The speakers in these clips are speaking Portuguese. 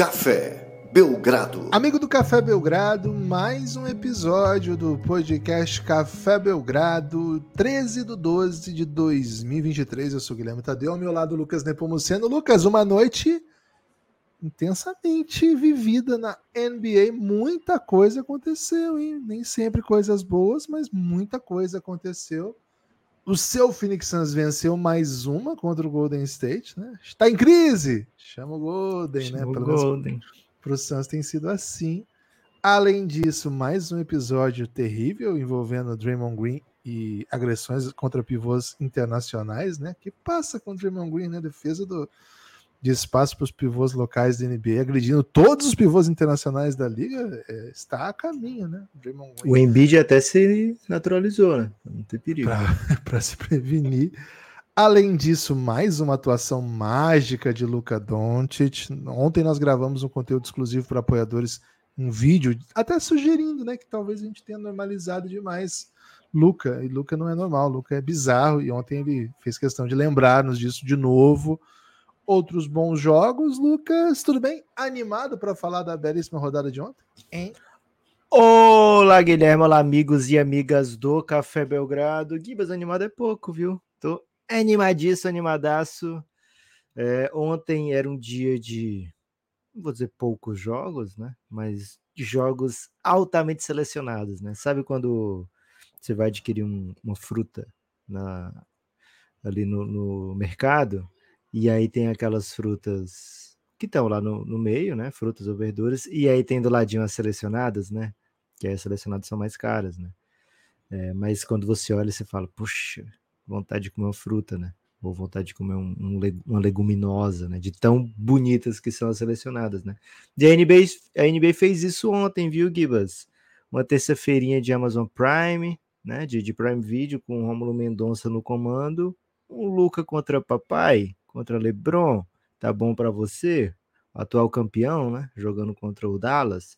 Café Belgrado. Amigo do Café Belgrado, mais um episódio do podcast Café Belgrado, 13 de 12 de 2023. Eu sou o Guilherme Tadeu, ao meu lado Lucas Nepomuceno. Lucas, uma noite intensamente vivida na NBA. Muita coisa aconteceu, hein? Nem sempre coisas boas, mas muita coisa aconteceu. O seu Phoenix Suns venceu mais uma contra o Golden State, né? Está em crise! Chama o Golden, Chama né? o Pelo Golden. Para o Suns tem sido assim. Além disso, mais um episódio terrível envolvendo Draymond Green e agressões contra pivôs internacionais, né? Que passa com o Draymond Green, né? Defesa do, de espaço para os pivôs locais da NBA, agredindo todos os pivôs internacionais da liga, é, está a caminho, né? O Embiid até se naturalizou, né? Não tem perigo. para se prevenir. Além disso, mais uma atuação mágica de Luca Doncic. Ontem nós gravamos um conteúdo exclusivo para apoiadores, um vídeo, até sugerindo, né, que talvez a gente tenha normalizado demais Luca. E Luca não é normal, Luca é bizarro. E ontem ele fez questão de lembrar-nos disso de novo. Outros bons jogos, Lucas. Tudo bem? Animado para falar da belíssima rodada de ontem? Hein? Olá, Guilherme. Olá, amigos e amigas do Café Belgrado. Gibas animado é pouco, viu? Tô animadíssimo, animadaço. É, ontem era um dia de, não vou dizer poucos jogos, né? Mas de jogos altamente selecionados, né? Sabe quando você vai adquirir um, uma fruta na, ali no, no, mercado e aí tem aquelas frutas que estão lá no, no, meio, né? Frutas ou verduras, e aí tem do ladinho as selecionadas, né? Que as selecionadas são mais caras, né? É, mas quando você olha, você fala, puxa, vontade de comer uma fruta, né? Ou vontade de comer um, um, uma leguminosa, né? De tão bonitas que são as selecionadas, né? E a NBA, a NBA fez isso ontem, viu, Gibas? Uma terça-feirinha de Amazon Prime, né? De, de Prime Video, com o Romulo Mendonça no comando. Um Luca contra papai, contra LeBron. Tá bom para você? Atual campeão, né? Jogando contra o Dallas.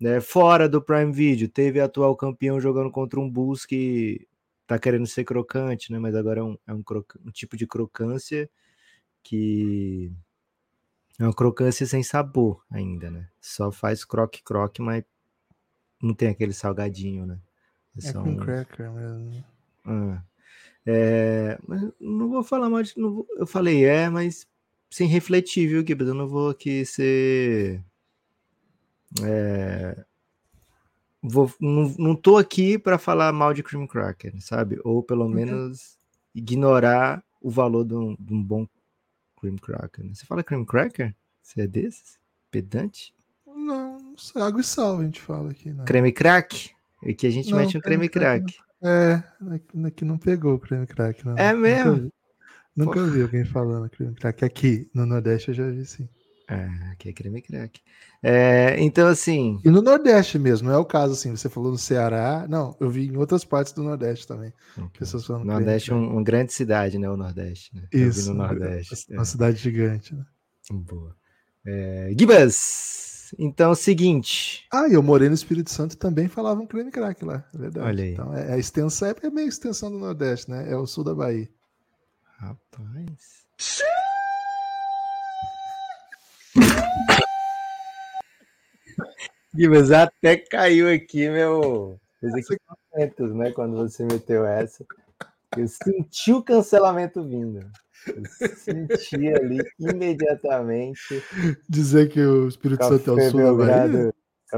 Né? Fora do Prime Video, teve atual campeão jogando contra um Bulls que tá querendo ser crocante, né? Mas agora é um, é um, um, tipo de crocância que é uma crocância sem sabor ainda, né? Só faz croque-croque, mas não tem aquele salgadinho, né? É, é com um... cracker mesmo. Ah. É, mas não vou falar mais. Vou, eu falei é, mas sem refletir, viu, Gibbs? Eu não vou aqui ser. É, vou, não, não tô aqui para falar mal de Cream Cracker, sabe? Ou pelo uhum. menos ignorar o valor de um, de um bom Cream Cracker. Né? Você fala Cream Cracker? Você é desses? Pedante? Não, água e sal a gente fala aqui. Né? Creme crack? E que a gente não, mete um creme, creme crack. É, aqui não pegou o creme crack. Não. É mesmo? Nunca, vi, nunca vi alguém falando creme crack. Aqui no Nordeste eu já vi sim. É, aqui é creme crack. É, então, assim. E no Nordeste mesmo, não é o caso assim. Você falou no Ceará. Não, eu vi em outras partes do Nordeste também. Okay. Pessoas falando. Nordeste é um, uma grande cidade, né? O Nordeste. Né? Isso. no Nordeste. Uma é. cidade gigante, né? Boa. É, Gibas, então, seguinte. Ah, e eu morei no Espírito Santo e também falavam creme crack lá, é verdade. Olha aí. Então, é, a extensão é meio extensão do Nordeste, né? É o sul da Bahia. Rapaz. Gibas, até caiu aqui meu os equipamentos, né? Quando você meteu essa. Eu senti o cancelamento vindo. Senti ali imediatamente. Dizer que o Espírito Santo é o sul da Bahia?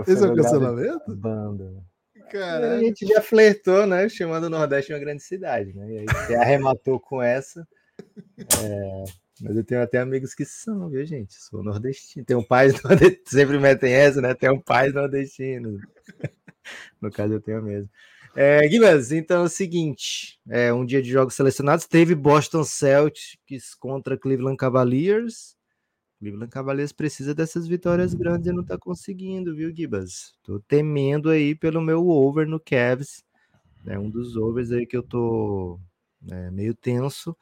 Esse é o cancelamento? Banda. A gente já flertou, né? Chamando o Nordeste uma grande cidade, né? E aí você arrematou com essa. É, mas eu tenho até amigos que são, viu, gente? Sou nordestino. Tem um pai nordestino. Sempre metem essa, né? Tem um pai nordestino. no caso, eu tenho mesmo. É, Guilherme, então é o seguinte: é um dia de jogos selecionados. Teve Boston Celtics contra Cleveland Cavaliers. Cleveland Cavaliers precisa dessas vitórias grandes e não tá conseguindo, viu, Gibas? Tô temendo aí pelo meu over no Cavs. É um dos overs aí que eu tô né, meio tenso.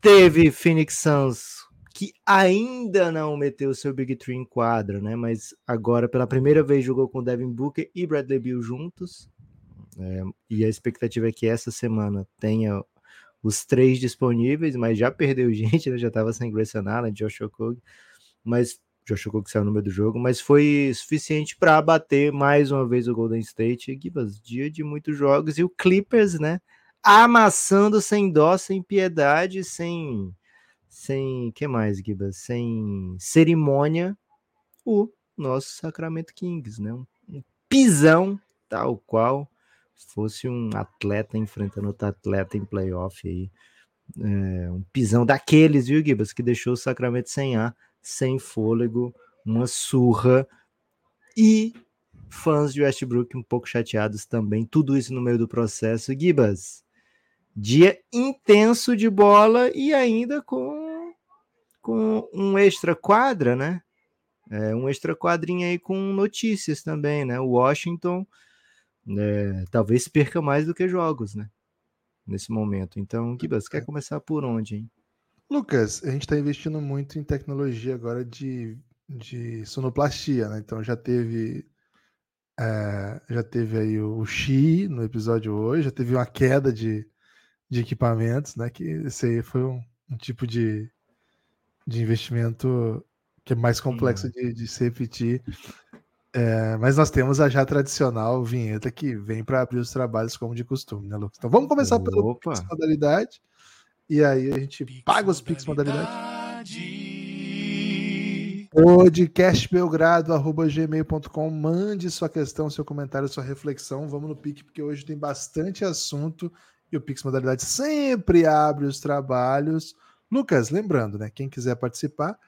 Teve Phoenix Suns, que ainda não meteu seu Big Three em quadra, né? Mas agora, pela primeira vez, jogou com Devin Booker e Bradley Beal juntos. É, e a expectativa é que essa semana tenha os três disponíveis, mas já perdeu gente, né? já estava sem Grayson Allen, Josh Okogie. Mas Josh Okogie saiu no meio do jogo, mas foi suficiente para bater mais uma vez o Golden State. Gibas, dia de muitos jogos e o Clippers, né? Amassando sem dó, sem piedade, sem sem que mais, Gibas? Sem cerimônia, o nosso Sacramento Kings, né? Um pisão tal qual fosse um atleta enfrentando outro atleta em playoff aí. É, um pisão daqueles, viu, Gibas, que deixou o Sacramento sem ar, sem fôlego, uma surra. E fãs de Westbrook um pouco chateados também. Tudo isso no meio do processo. Gibas, dia intenso de bola e ainda com, com um extra quadra, né? É, um extra quadrinho aí com notícias também, né? O Washington é, talvez perca mais do que jogos, né? Nesse momento. Então, Gibas, quer começar por onde, hein? Lucas, a gente está investindo muito em tecnologia agora de, de sonoplastia, né? Então já teve é, já teve aí o Xi no episódio hoje, já teve uma queda de, de equipamentos, né? Que esse aí foi um, um tipo de, de investimento que é mais complexo de, de se repetir. É, mas nós temos a já tradicional vinheta que vem para abrir os trabalhos como de costume, né, Lucas? Então vamos começar pela Pix modalidade. E aí a gente Pix paga os Pix modalidade. Podcastbelgrado.gmail.com Mande sua questão, seu comentário, sua reflexão. Vamos no Pix, porque hoje tem bastante assunto e o Pix Modalidade sempre abre os trabalhos. Lucas, lembrando, né? Quem quiser participar,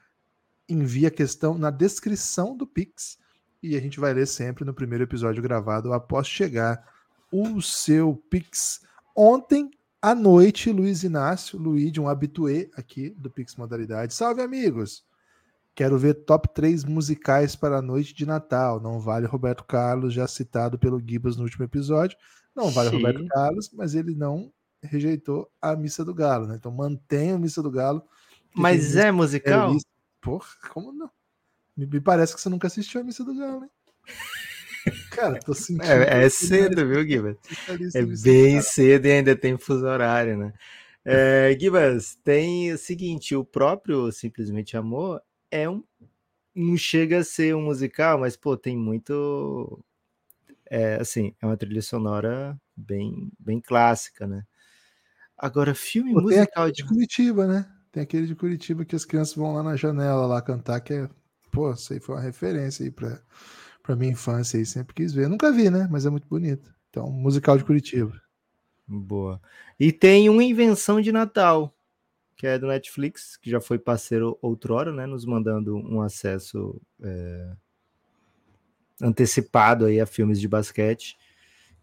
envia a questão na descrição do Pix e a gente vai ler sempre no primeiro episódio gravado após chegar o seu Pix. Ontem à noite, Luiz Inácio, Luiz, um habituê aqui do Pix Modalidade. Salve, amigos! Quero ver top 3 musicais para a noite de Natal. Não vale Roberto Carlos, já citado pelo Gibas no último episódio. Não vale Sim. Roberto Carlos, mas ele não rejeitou a Missa do Galo, né? Então mantém a Missa do Galo. Mas é musical? Porra, como não? Me, parece que você nunca assistiu a Missa do Galo, hein? Cara, tô sentindo. É, é cedo, viu, Gibas? É bem cedo e ainda tem fuso horário, né? É, Gibas, tem o seguinte: o próprio Simplesmente Amor é um. Não chega a ser um musical, mas, pô, tem muito. É, assim, é uma trilha sonora bem, bem clássica, né? Agora, filme pô, musical de Curitiba, né? Tem aquele de Curitiba que as crianças vão lá na janela lá cantar, que é pô, isso aí foi uma referência aí pra, pra minha infância aí, sempre quis ver. Nunca vi, né? Mas é muito bonito. Então, musical de Curitiba. Boa. E tem uma invenção de Natal, que é do Netflix, que já foi parceiro outrora, né? Nos mandando um acesso é, antecipado aí a filmes de basquete.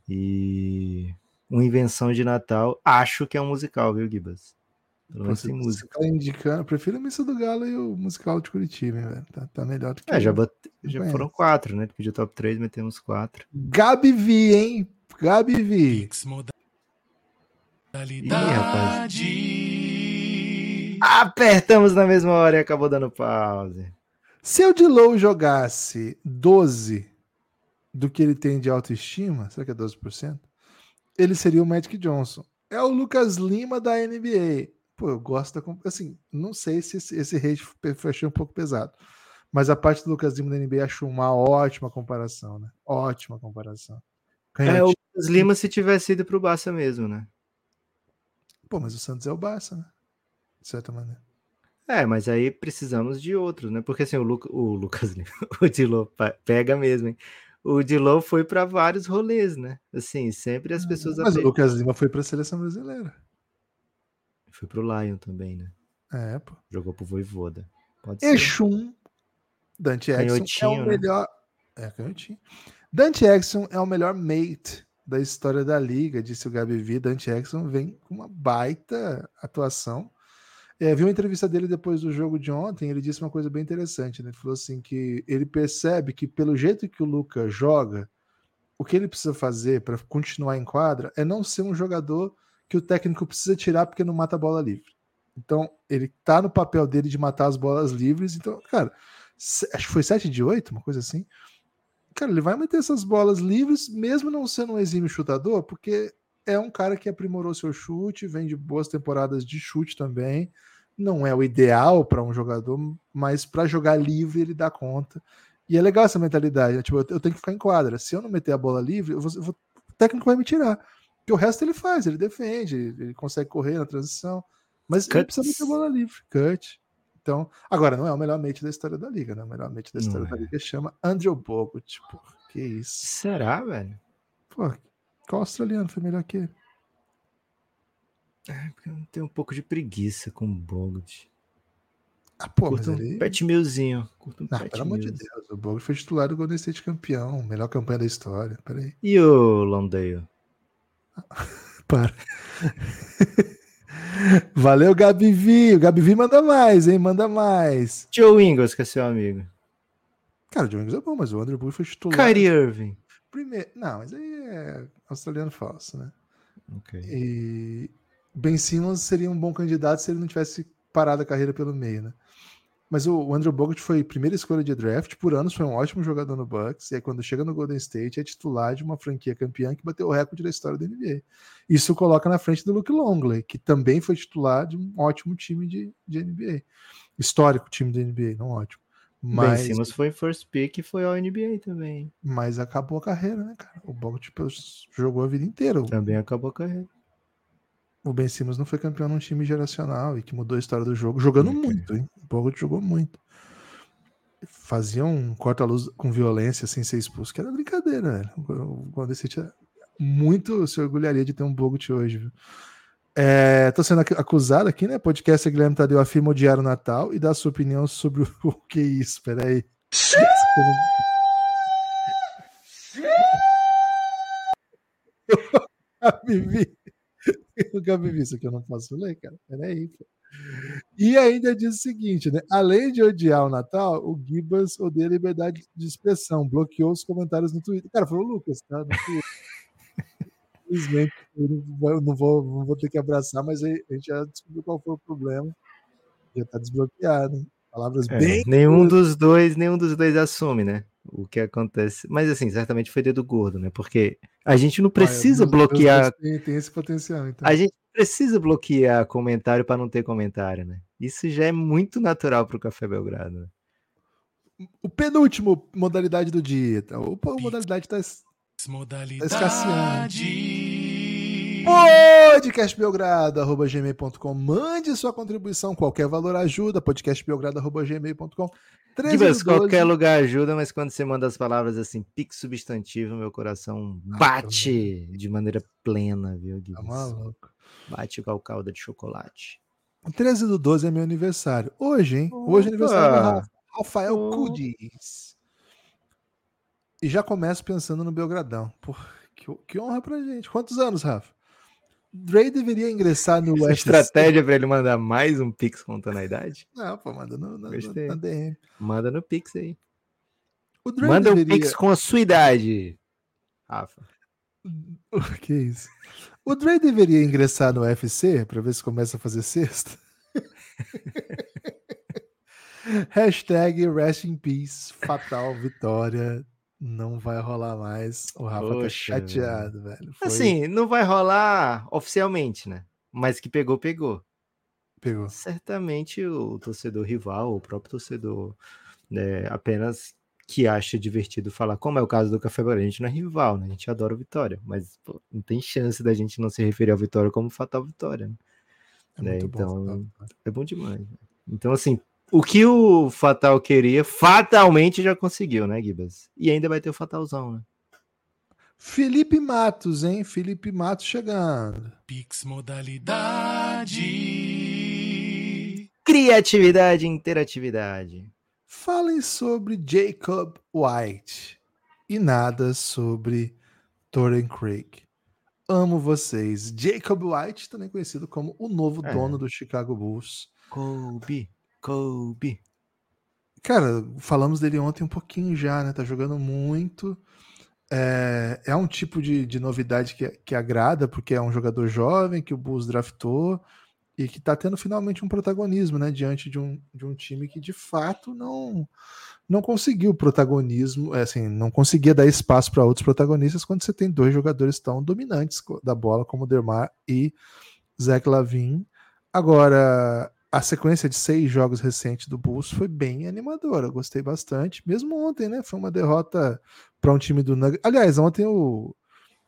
E uma invenção de Natal, acho que é um musical, viu, Gibas? Pelo menos tem música. Tá indicando, prefiro a Missa do Galo e o musical de Curitiba, hein, velho. Tá, tá melhor do que. É, já, já foram quatro, né? Pediu top 3, metemos quatro. Gabi Vi, hein? Gabi Vi. Ih, rapaz. Apertamos na mesma hora e acabou dando pause. Se o Dilow jogasse 12 do que ele tem de autoestima, será que é 12%? Ele seria o Magic Johnson. É o Lucas Lima da NBA pô, eu gosto da. Assim, não sei se esse, esse hate achei um pouco pesado. Mas a parte do Lucas Lima da NBA achou uma ótima comparação, né? Ótima comparação. Canhotinho. É, o Lucas Lima se tivesse ido pro Barça mesmo, né? Pô, mas o Santos é o Barça, né? De certa maneira. É, mas aí precisamos de outros, né? Porque assim, o, Lu, o Lucas Lima, o Dilo pega mesmo, hein? O Dilo foi para vários rolês, né? Assim, sempre as pessoas. Mas o Lucas Lima foi para a seleção brasileira. Foi pro Lion também, né? É, pô. Jogou pro Voivoda. Pode Exum. Dante Exum é o né? melhor. É, canhotinho. Dante Exum é o melhor mate da história da liga, disse o Gabi V. Dante Exum vem com uma baita atuação. É, vi uma entrevista dele depois do jogo de ontem, ele disse uma coisa bem interessante, né? Ele falou assim que ele percebe que pelo jeito que o Luca joga, o que ele precisa fazer para continuar em quadra é não ser um jogador que o técnico precisa tirar porque não mata a bola livre. Então, ele tá no papel dele de matar as bolas livres. Então, cara, acho que foi 7 de 8, uma coisa assim. Cara, ele vai meter essas bolas livres, mesmo não sendo um exímio chutador, porque é um cara que aprimorou seu chute, vem de boas temporadas de chute também. Não é o ideal para um jogador, mas para jogar livre ele dá conta. E é legal essa mentalidade. Né? Tipo, eu, tenho que ficar em quadra. Se eu não meter a bola livre, eu vou, eu vou, o técnico vai me tirar. Porque o resto ele faz, ele defende, ele consegue correr na transição. Mas Cuts. ele precisa meter a bola livre. Cut. Então, agora, não é o melhor mate da história da liga, né? O melhor mate da história da é. liga chama Andrew Bogut. Tipo, que isso. Será, velho? Pô, qual australiano foi melhor que ele? É, porque eu tenho um pouco de preguiça com o Bogut. Ah, pô, Curto mas um ele... pet milzinho. Curto um não, pelo amor de Deus, o Bogut foi titular do Golden State campeão, melhor campanha da história. Peraí. E o Londale? Para. Valeu, Gabi O Gabi manda mais, hein? Manda mais. Joe Ingles, que é seu amigo. Cara, o Joe Ingles é bom, mas o Andrew Bogut foi titular. Kyrie Irving. Primeiro... Não, mas aí é australiano falso, né? Ok. E Ben Simmons seria um bom candidato se ele não tivesse parado a carreira pelo meio, né? Mas o Andrew Bogut foi primeira escolha de draft, por anos foi um ótimo jogador no Bucks, e aí quando chega no Golden State é titular de uma franquia campeã que bateu o recorde da história da NBA. Isso coloca na frente do Luke Longley, que também foi titular de um ótimo time de, de NBA. Histórico time da NBA, não ótimo. Mas, ben Simmons foi first pick e foi ao NBA também. Mas acabou a carreira, né, cara? O Bogut jogou a vida inteira. Também acabou a carreira o Ben Simmons não foi campeão num time geracional e que mudou a história do jogo, jogando okay. muito, hein? O Bogut jogou muito. Fazia um corta-luz com violência sem ser expulso, que era brincadeira, velho. O Golden State é muito se orgulharia de ter um Bogut hoje, viu? É, tô sendo acusado aqui, né? Podcast Guilherme Tadeu afirma odiar o Natal e dá sua opinião sobre o que é isso. Peraí. Vivi. o Gabi isso aqui eu não posso ler, cara. Peraí, pô. E ainda diz o seguinte, né? Além de odiar o Natal, o Gibas odeia a liberdade de expressão, bloqueou os comentários no Twitter. Cara, foi o Lucas, tá? Infelizmente, eu não vou, não vou ter que abraçar, mas a gente já descobriu qual foi o problema. Já tá desbloqueado. Palavras é, bem. Nenhum dos dois, nenhum dos dois assume, né? O que acontece. Mas assim, certamente foi dedo gordo, né? Porque a gente não precisa ah, bloquear. Tem, tem, esse potencial, então. A gente precisa bloquear comentário para não ter comentário, né? Isso já é muito natural para o Café Belgrado. Né? O penúltimo modalidade do dia. Tá? O, a modalidade está tá escasseando podcastbelgrado.gmail.com Mande sua contribuição, qualquer valor ajuda, podcastbelgrado.gmail.com Gibas, qualquer lugar ajuda, mas quando você manda as palavras assim, pique substantivo, meu coração bate ah, de maneira plena, viu, Gibas? Tá maluco. Bate a calda de chocolate. 13 do 12 é meu aniversário. Hoje, hein? Opa. Hoje é aniversário do Rafael oh. Cudis. E já começo pensando no Belgradão. Pô, que, que honra pra gente. Quantos anos, Rafa? Dre deveria ingressar no Essa UFC. estratégia para ele mandar mais um Pix contando a idade? Não, pô, manda no, no, na DM. Manda no Pix aí. manda deveria... um Pix com a sua idade, Rafa. que isso? O Dre deveria ingressar no UFC para ver se começa a fazer sexta. Hashtag Rest in Peace, fatal vitória não vai rolar mais. O Rafa tá Poxa, tá chateado, velho. Foi... Assim, não vai rolar oficialmente, né? Mas que pegou, pegou. Pegou. Certamente o torcedor rival, o próprio torcedor, né, apenas que acha divertido falar, como é o caso do Café Barão, a gente não é rival, né? A gente adora o Vitória, mas pô, não tem chance da gente não se referir ao Vitória como fatal Vitória, né? É né? Então, bom, é bom demais. Né? Então, assim, o que o Fatal queria, fatalmente já conseguiu, né, Gibas? E ainda vai ter o Fatalzão, né? Felipe Matos, hein? Felipe Matos chegando. Pix modalidade. Criatividade e interatividade. Falem sobre Jacob White e nada sobre Torren Craig. Amo vocês. Jacob White, também conhecido como o novo é. dono do Chicago Bulls. Kobe. Kobe. Cara, falamos dele ontem um pouquinho já, né? Tá jogando muito. É, é um tipo de, de novidade que, que agrada, porque é um jogador jovem que o Bulls draftou e que tá tendo finalmente um protagonismo, né? Diante de um, de um time que de fato não não conseguiu protagonismo, é, assim, não conseguia dar espaço para outros protagonistas quando você tem dois jogadores tão dominantes da bola como Dermar e Zach Lavin. Agora, a sequência de seis jogos recentes do Bulls foi bem animadora. Gostei bastante. Mesmo ontem, né? Foi uma derrota para um time do Nuggets. Aliás, ontem o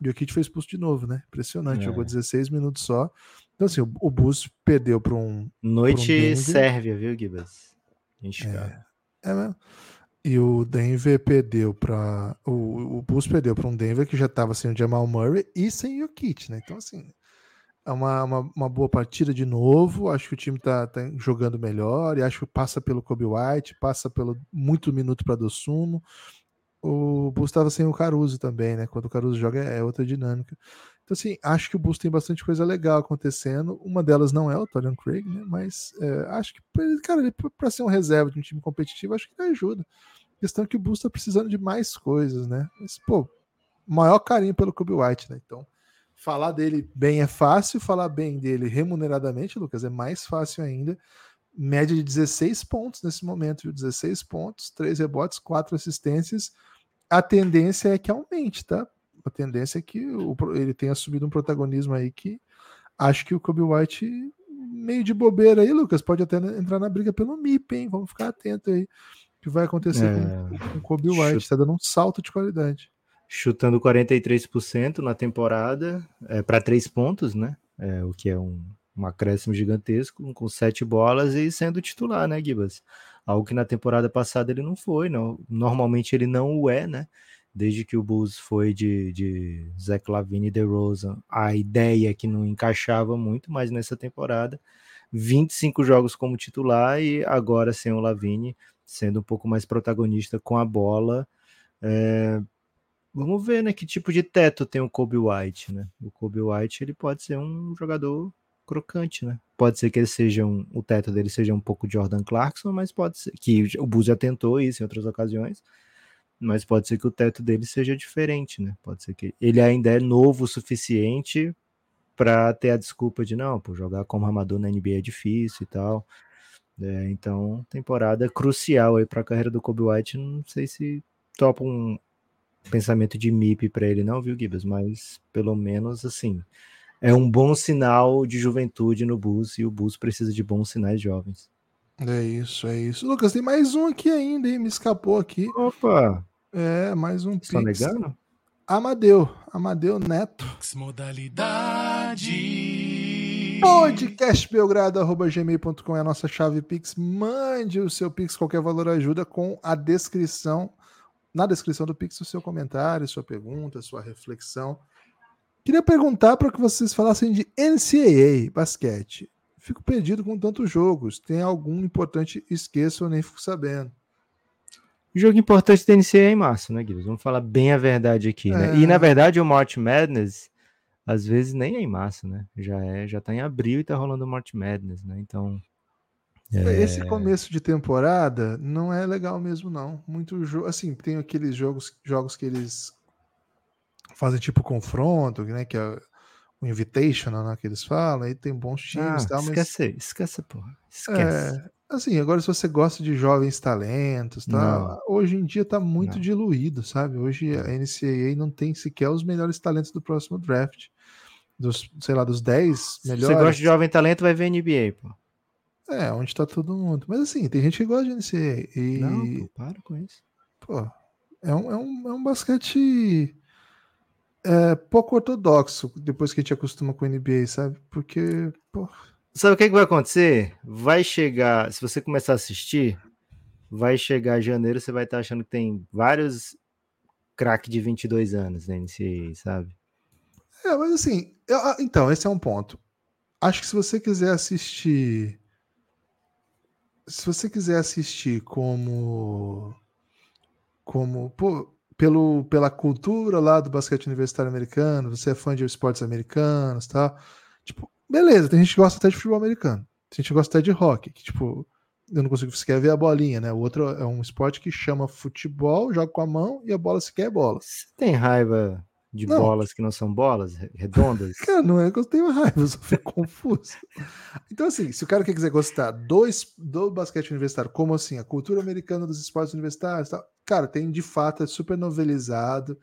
Jokic foi expulso de novo, né? Impressionante. É. Jogou 16 minutos só. Então, assim, o, o Bulls perdeu para um. Noite um Sérvia, viu, Gibas? É, é mesmo. E o Denver perdeu para. O, o Bulls perdeu para um Denver que já estava sem o Jamal Murray e sem o Jokic, né? Então, assim uma, uma, uma, boa partida de novo. Acho que o time tá, tá, jogando melhor e acho que passa pelo Kobe White, passa pelo muito minuto para Dossumo. O Bulls estava sem o Caruso também, né? Quando o Caruso joga é outra dinâmica. Então, assim, acho que o Bulls tem bastante coisa legal acontecendo. Uma delas não é o Torian Craig, né? Mas é, acho que, cara, para ser um reserva de um time competitivo, acho que ajuda. A questão é que o Bulls está precisando de mais coisas, né? Mas, pô, maior carinho pelo Kobe White, né? Então, Falar dele bem é fácil, falar bem dele remuneradamente, Lucas, é mais fácil ainda. Média de 16 pontos nesse momento, viu? 16 pontos, 3 rebotes, 4 assistências. A tendência é que aumente, tá? A tendência é que o, ele tenha assumido um protagonismo aí que acho que o Kobe White, meio de bobeira aí, Lucas, pode até entrar na briga pelo MIP, hein? Vamos ficar atento aí. O que vai acontecer é... com, com o Kobe White? Está dando um salto de qualidade chutando 43% na temporada, é, para três pontos, né? É, o que é um, um acréscimo gigantesco, com sete bolas e sendo titular, né, Gibas? Algo que na temporada passada ele não foi, não. Normalmente ele não o é, né? Desde que o Bulls foi de, de Zach Lavine e DeRozan, a ideia que não encaixava muito, mas nessa temporada, 25 jogos como titular e agora sem o Lavine, sendo um pouco mais protagonista com a bola. É, Vamos ver, né, que tipo de teto tem o Kobe White, né? O Kobe White, ele pode ser um jogador crocante, né? Pode ser que ele seja um, o teto dele seja um pouco Jordan Clarkson, mas pode ser que o Bus já tentou isso em outras ocasiões, mas pode ser que o teto dele seja diferente, né? Pode ser que ele ainda é novo o suficiente para ter a desculpa de não, por jogar como armador na NBA é difícil e tal. É, então, temporada crucial aí para a carreira do Kobe White. Não sei se topa um, pensamento de MIP para ele, não, viu, Gibas? Mas pelo menos assim. É um bom sinal de juventude no bus e o bus precisa de bons sinais jovens. É isso, é isso. Lucas, tem mais um aqui ainda, hein? Me escapou aqui. Opa! É, mais um Só negando? Amadeu, Amadeu Neto. Modalidade. Podcastbelgrado.gmail.com é a nossa chave Pix. Mande o seu Pix, qualquer valor ajuda, com a descrição na descrição do Pix o seu comentário, sua pergunta, sua reflexão. Queria perguntar para que vocês falassem de NCAA basquete. Fico perdido com tantos jogos. Tem algum importante? Esqueço ou nem fico sabendo. Jogo importante da NCAA em março, né, Guilherme? Vamos falar bem a verdade aqui, né? É... E na verdade o March Madness às vezes nem é em março, né? Já é, já tá em abril e tá rolando o March Madness, né? Então é... Esse começo de temporada não é legal mesmo, não. Muito jogo. Assim, tem aqueles jogos, jogos que eles fazem tipo confronto, né? Que é o Invitational, né, que eles falam, aí tem bons times ah, tal, esquece, mas... esquece, porra. Esquece. É, assim, agora se você gosta de jovens talentos, tá? Hoje em dia tá muito não. diluído, sabe? Hoje a NCAA não tem sequer os melhores talentos do próximo draft. Dos, sei lá, dos 10 melhores. Se você gosta de jovem talento, vai ver NBA, pô. É, onde tá todo mundo. Mas assim, tem gente que gosta de NCAA. E... Não, pô, para com isso. Pô, é um, é um, é um basquete é, pouco ortodoxo depois que a gente acostuma com o NBA, sabe? Porque, pô... Sabe o que, que vai acontecer? Vai chegar, se você começar a assistir, vai chegar janeiro, você vai estar tá achando que tem vários craques de 22 anos na NCAA, sabe? É, mas assim, eu, ah, então, esse é um ponto. Acho que se você quiser assistir se você quiser assistir como como pô, pelo, pela cultura lá do basquete universitário americano, você é fã de esportes americanos, tá? Tipo, beleza, tem gente que gosta até de futebol americano, tem gente que gosta até de hockey, que tipo, eu não consigo sequer ver a bolinha, né? O outro é um esporte que chama futebol, joga com a mão e a bola sequer é bola. Você tem raiva de não. bolas que não são bolas, redondas. Cara, não é que eu tenho raiva, eu só fico confuso. Então, assim, se o cara quiser gostar do, do basquete universitário, como assim, a cultura americana dos esportes universitários, tal, cara, tem de fato, é super novelizado.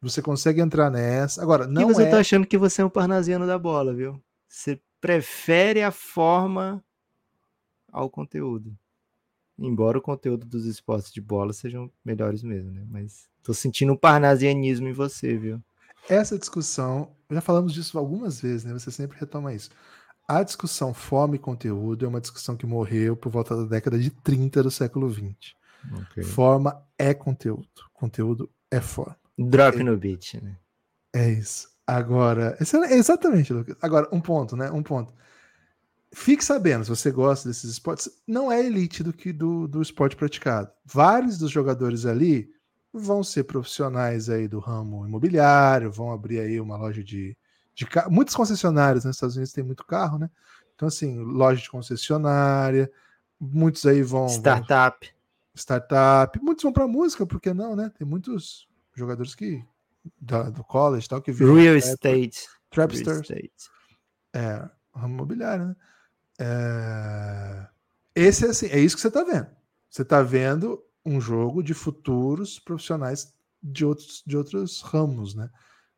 Você consegue entrar nessa. Agora, não. E você é... tá achando que você é um parnasiano da bola, viu? Você prefere a forma ao conteúdo. Embora o conteúdo dos esportes de bola sejam melhores mesmo, né? Mas tô sentindo um parnasianismo em você, viu? Essa discussão, já falamos disso algumas vezes, né? Você sempre retoma isso. A discussão fome e conteúdo é uma discussão que morreu por volta da década de 30 do século 20. Okay. Forma é conteúdo. Conteúdo é forma. Drop é, no beat, né? É isso. Agora, exatamente, Lucas. Agora, um ponto, né? Um ponto. Fique sabendo, se você gosta desses esportes, não é elite do que do, do esporte praticado. Vários dos jogadores ali vão ser profissionais aí do ramo imobiliário, vão abrir aí uma loja de, de carro. Muitos concessionários nos Estados Unidos têm muito carro, né? Então, assim, loja de concessionária, muitos aí vão. Startup. Vão, startup. Muitos vão para música, por que não, né? Tem muitos jogadores que. Da, do college tal, que viram. Real estate. Trapsters. Real estate. É, ramo imobiliário, né? É... Esse é assim, é isso que você está vendo. Você está vendo um jogo de futuros profissionais de outros, de outros ramos, né?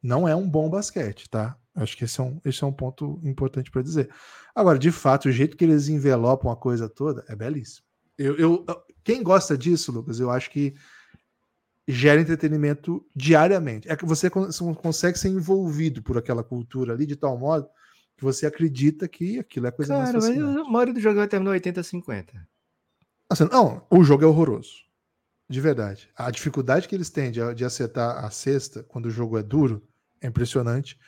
Não é um bom basquete, tá? Acho que esse é um, esse é um ponto importante para dizer. Agora, de fato, o jeito que eles envelopam a coisa toda é belíssimo. Eu, eu, quem gosta disso, Lucas, eu acho que gera entretenimento diariamente. É que você consegue ser envolvido por aquela cultura ali de tal modo que você acredita que aquilo é coisa Cara, mais fascinante. mas a maioria do jogo vai terminar 80 a 50. Assim, não, o jogo é horroroso. De verdade. A dificuldade que eles têm de, de acertar a cesta quando o jogo é duro é impressionante.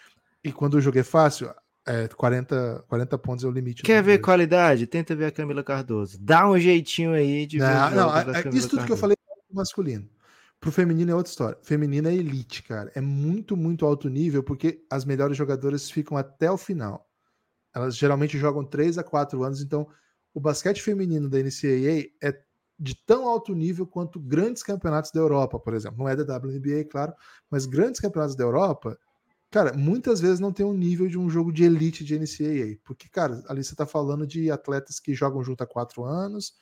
E quando o jogo é fácil, é, 40, 40 pontos é o limite. Quer ver qualidade? Tenta ver a Camila Cardoso. Dá um jeitinho aí de não, ver. Não, a, a, isso tudo que eu falei é masculino. Pro feminino é outra história. Feminino é elite, cara. É muito, muito alto nível, porque as melhores jogadoras ficam até o final. Elas geralmente jogam 3 a 4 anos, então o basquete feminino da NCAA é de tão alto nível quanto grandes campeonatos da Europa, por exemplo. Não é da WNBA, claro, mas grandes campeonatos da Europa, cara, muitas vezes não tem um nível de um jogo de elite de NCAA. Porque, cara, ali você tá falando de atletas que jogam junto há 4 anos,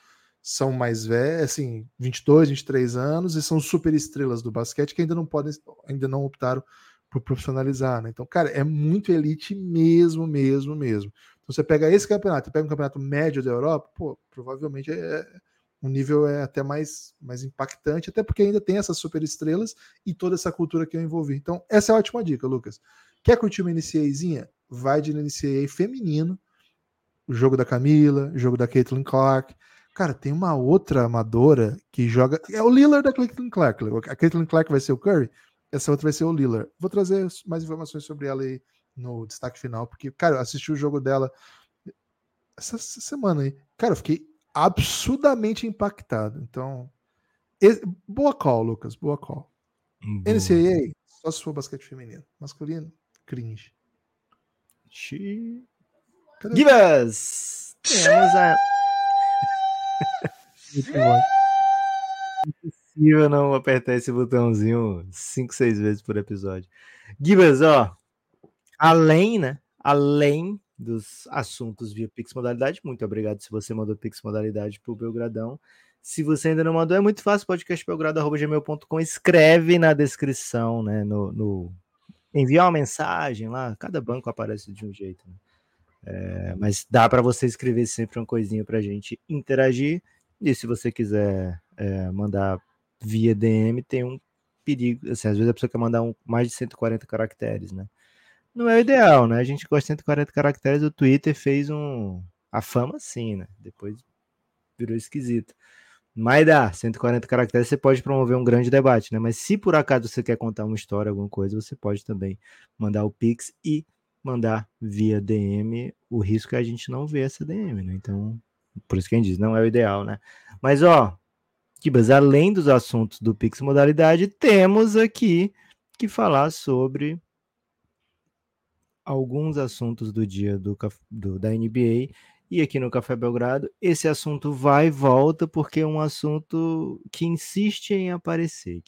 são mais velhos, assim, 22, 23 anos e são super estrelas do basquete que ainda não podem, ainda não optaram por profissionalizar, né? Então, cara, é muito elite mesmo, mesmo, mesmo. Então, você pega esse campeonato, pega um campeonato médio da Europa, pô, provavelmente é, o nível é até mais, mais impactante, até porque ainda tem essas super estrelas e toda essa cultura que eu envolvi. Então, essa é a ótima dica, Lucas. Quer curtir uma NCAzinha? Vai de NCAA feminino, o jogo da Camila, o jogo da Caitlin Clark, Cara, tem uma outra amadora que joga. É o Lillard da Caitlin Clark. A Caitlin Clark vai ser o Curry, essa outra vai ser o Lillard. Vou trazer mais informações sobre ela aí no destaque final, porque, cara, eu assisti o jogo dela essa, semana aí. Cara, eu fiquei absurdamente impactado. Então, boa call, Lucas, boa call. Boa. NCAA, só se for basquete feminino. Masculino, cringe. Give us! Temos a. Muito bom. Impossível não apertar esse botãozinho 5, 6 vezes por episódio. Gibas, ó, além, né? Além dos assuntos via Pix Modalidade, muito obrigado se você mandou Pix Modalidade pro Belgradão. Se você ainda não mandou, é muito fácil, podcastbelgrado.gmail.com, escreve na descrição, né, no, no... envia uma mensagem lá, cada banco aparece de um jeito, né? É, mas dá para você escrever sempre uma coisinha para a gente interagir. E se você quiser é, mandar via DM, tem um perigo. Assim, às vezes a pessoa quer mandar um, mais de 140 caracteres, né? Não é o ideal, né? A gente gosta de 140 caracteres. O Twitter fez um. A fama, sim, né? Depois virou esquisito. Mas dá, 140 caracteres, você pode promover um grande debate, né? Mas se por acaso você quer contar uma história, alguma coisa, você pode também mandar o Pix e mandar via DM. O risco é a gente não ver essa DM, né? Então, por isso que a gente diz, não é o ideal, né? Mas, ó, Kibas, além dos assuntos do Pix Modalidade, temos aqui que falar sobre alguns assuntos do dia do, do, da NBA e aqui no Café Belgrado. Esse assunto vai e volta porque é um assunto que insiste em aparecer.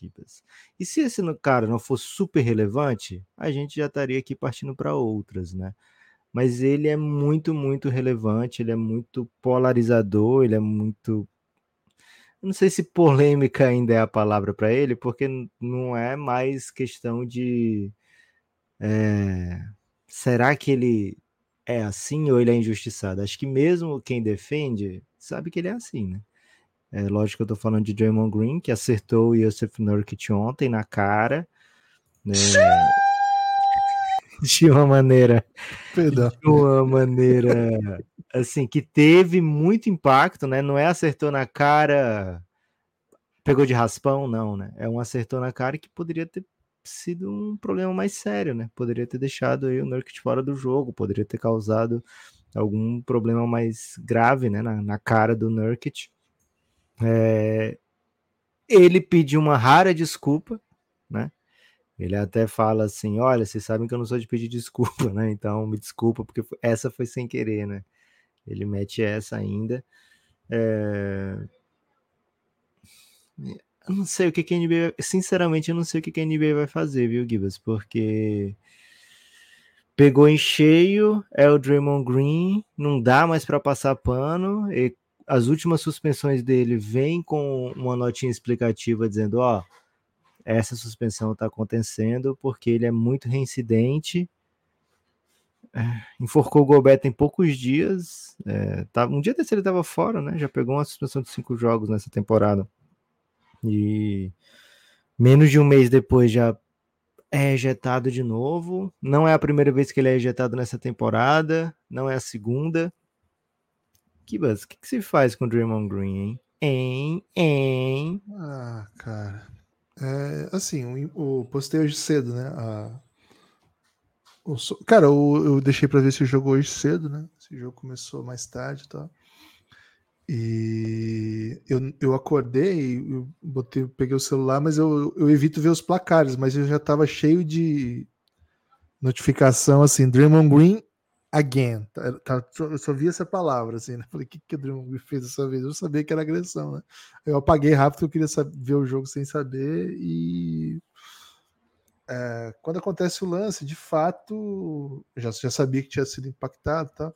E se esse cara não for super relevante, a gente já estaria aqui partindo para outras, né? mas ele é muito, muito relevante, ele é muito polarizador, ele é muito. não sei se polêmica ainda é a palavra para ele, porque não é mais questão de. É... Será que ele é assim ou ele é injustiçado? Acho que mesmo quem defende sabe que ele é assim, né? É lógico que eu tô falando de Draymond Green, que acertou o Yosef Nurkic ontem na cara, né? de uma maneira, Perdão. de uma maneira assim que teve muito impacto, né? Não é acertou na cara, pegou de raspão, não, né? É um acertou na cara que poderia ter sido um problema mais sério, né? Poderia ter deixado aí o Nurkic fora do jogo, poderia ter causado algum problema mais grave, né? Na, na cara do Nurkic. É, ele pediu uma rara desculpa, né? Ele até fala assim: olha, vocês sabem que eu não sou de pedir desculpa, né? Então me desculpa, porque essa foi sem querer, né? Ele mete essa ainda. É... Não sei o que, que a NBA. Sinceramente, eu não sei o que, que a NBA vai fazer, viu, Gibas? Porque pegou em cheio, é o Draymond Green, não dá mais para passar pano. E as últimas suspensões dele vêm com uma notinha explicativa dizendo: ó, essa suspensão está acontecendo porque ele é muito reincidente. É, enforcou o Gobert em poucos dias. É, tá, um dia desse ele estava fora, né? Já pegou uma suspensão de cinco jogos nessa temporada. E menos de um mês depois já é ejetado de novo. Não é a primeira vez que ele é ejetado nessa temporada, não é a segunda. Kibas, o que, que se faz com o Draymond Green, hein? Hein? Hein? Ah, cara. É, assim, o, o postei hoje cedo, né? A, o, cara, eu, eu deixei para ver esse jogo hoje cedo, né? Esse jogo começou mais tarde e tal. E eu, eu acordei, eu botei, peguei o celular, mas eu, eu evito ver os placares, mas eu já estava cheio de notificação assim, Draymond Green again. Tá, tá, eu só vi essa palavra assim, né? Falei, o que, que o Draymond Green fez dessa vez? Eu sabia que era agressão, né? Eu apaguei rápido, eu queria saber, ver o jogo sem saber e é, quando acontece o lance, de fato, já, já sabia que tinha sido impactado, tá?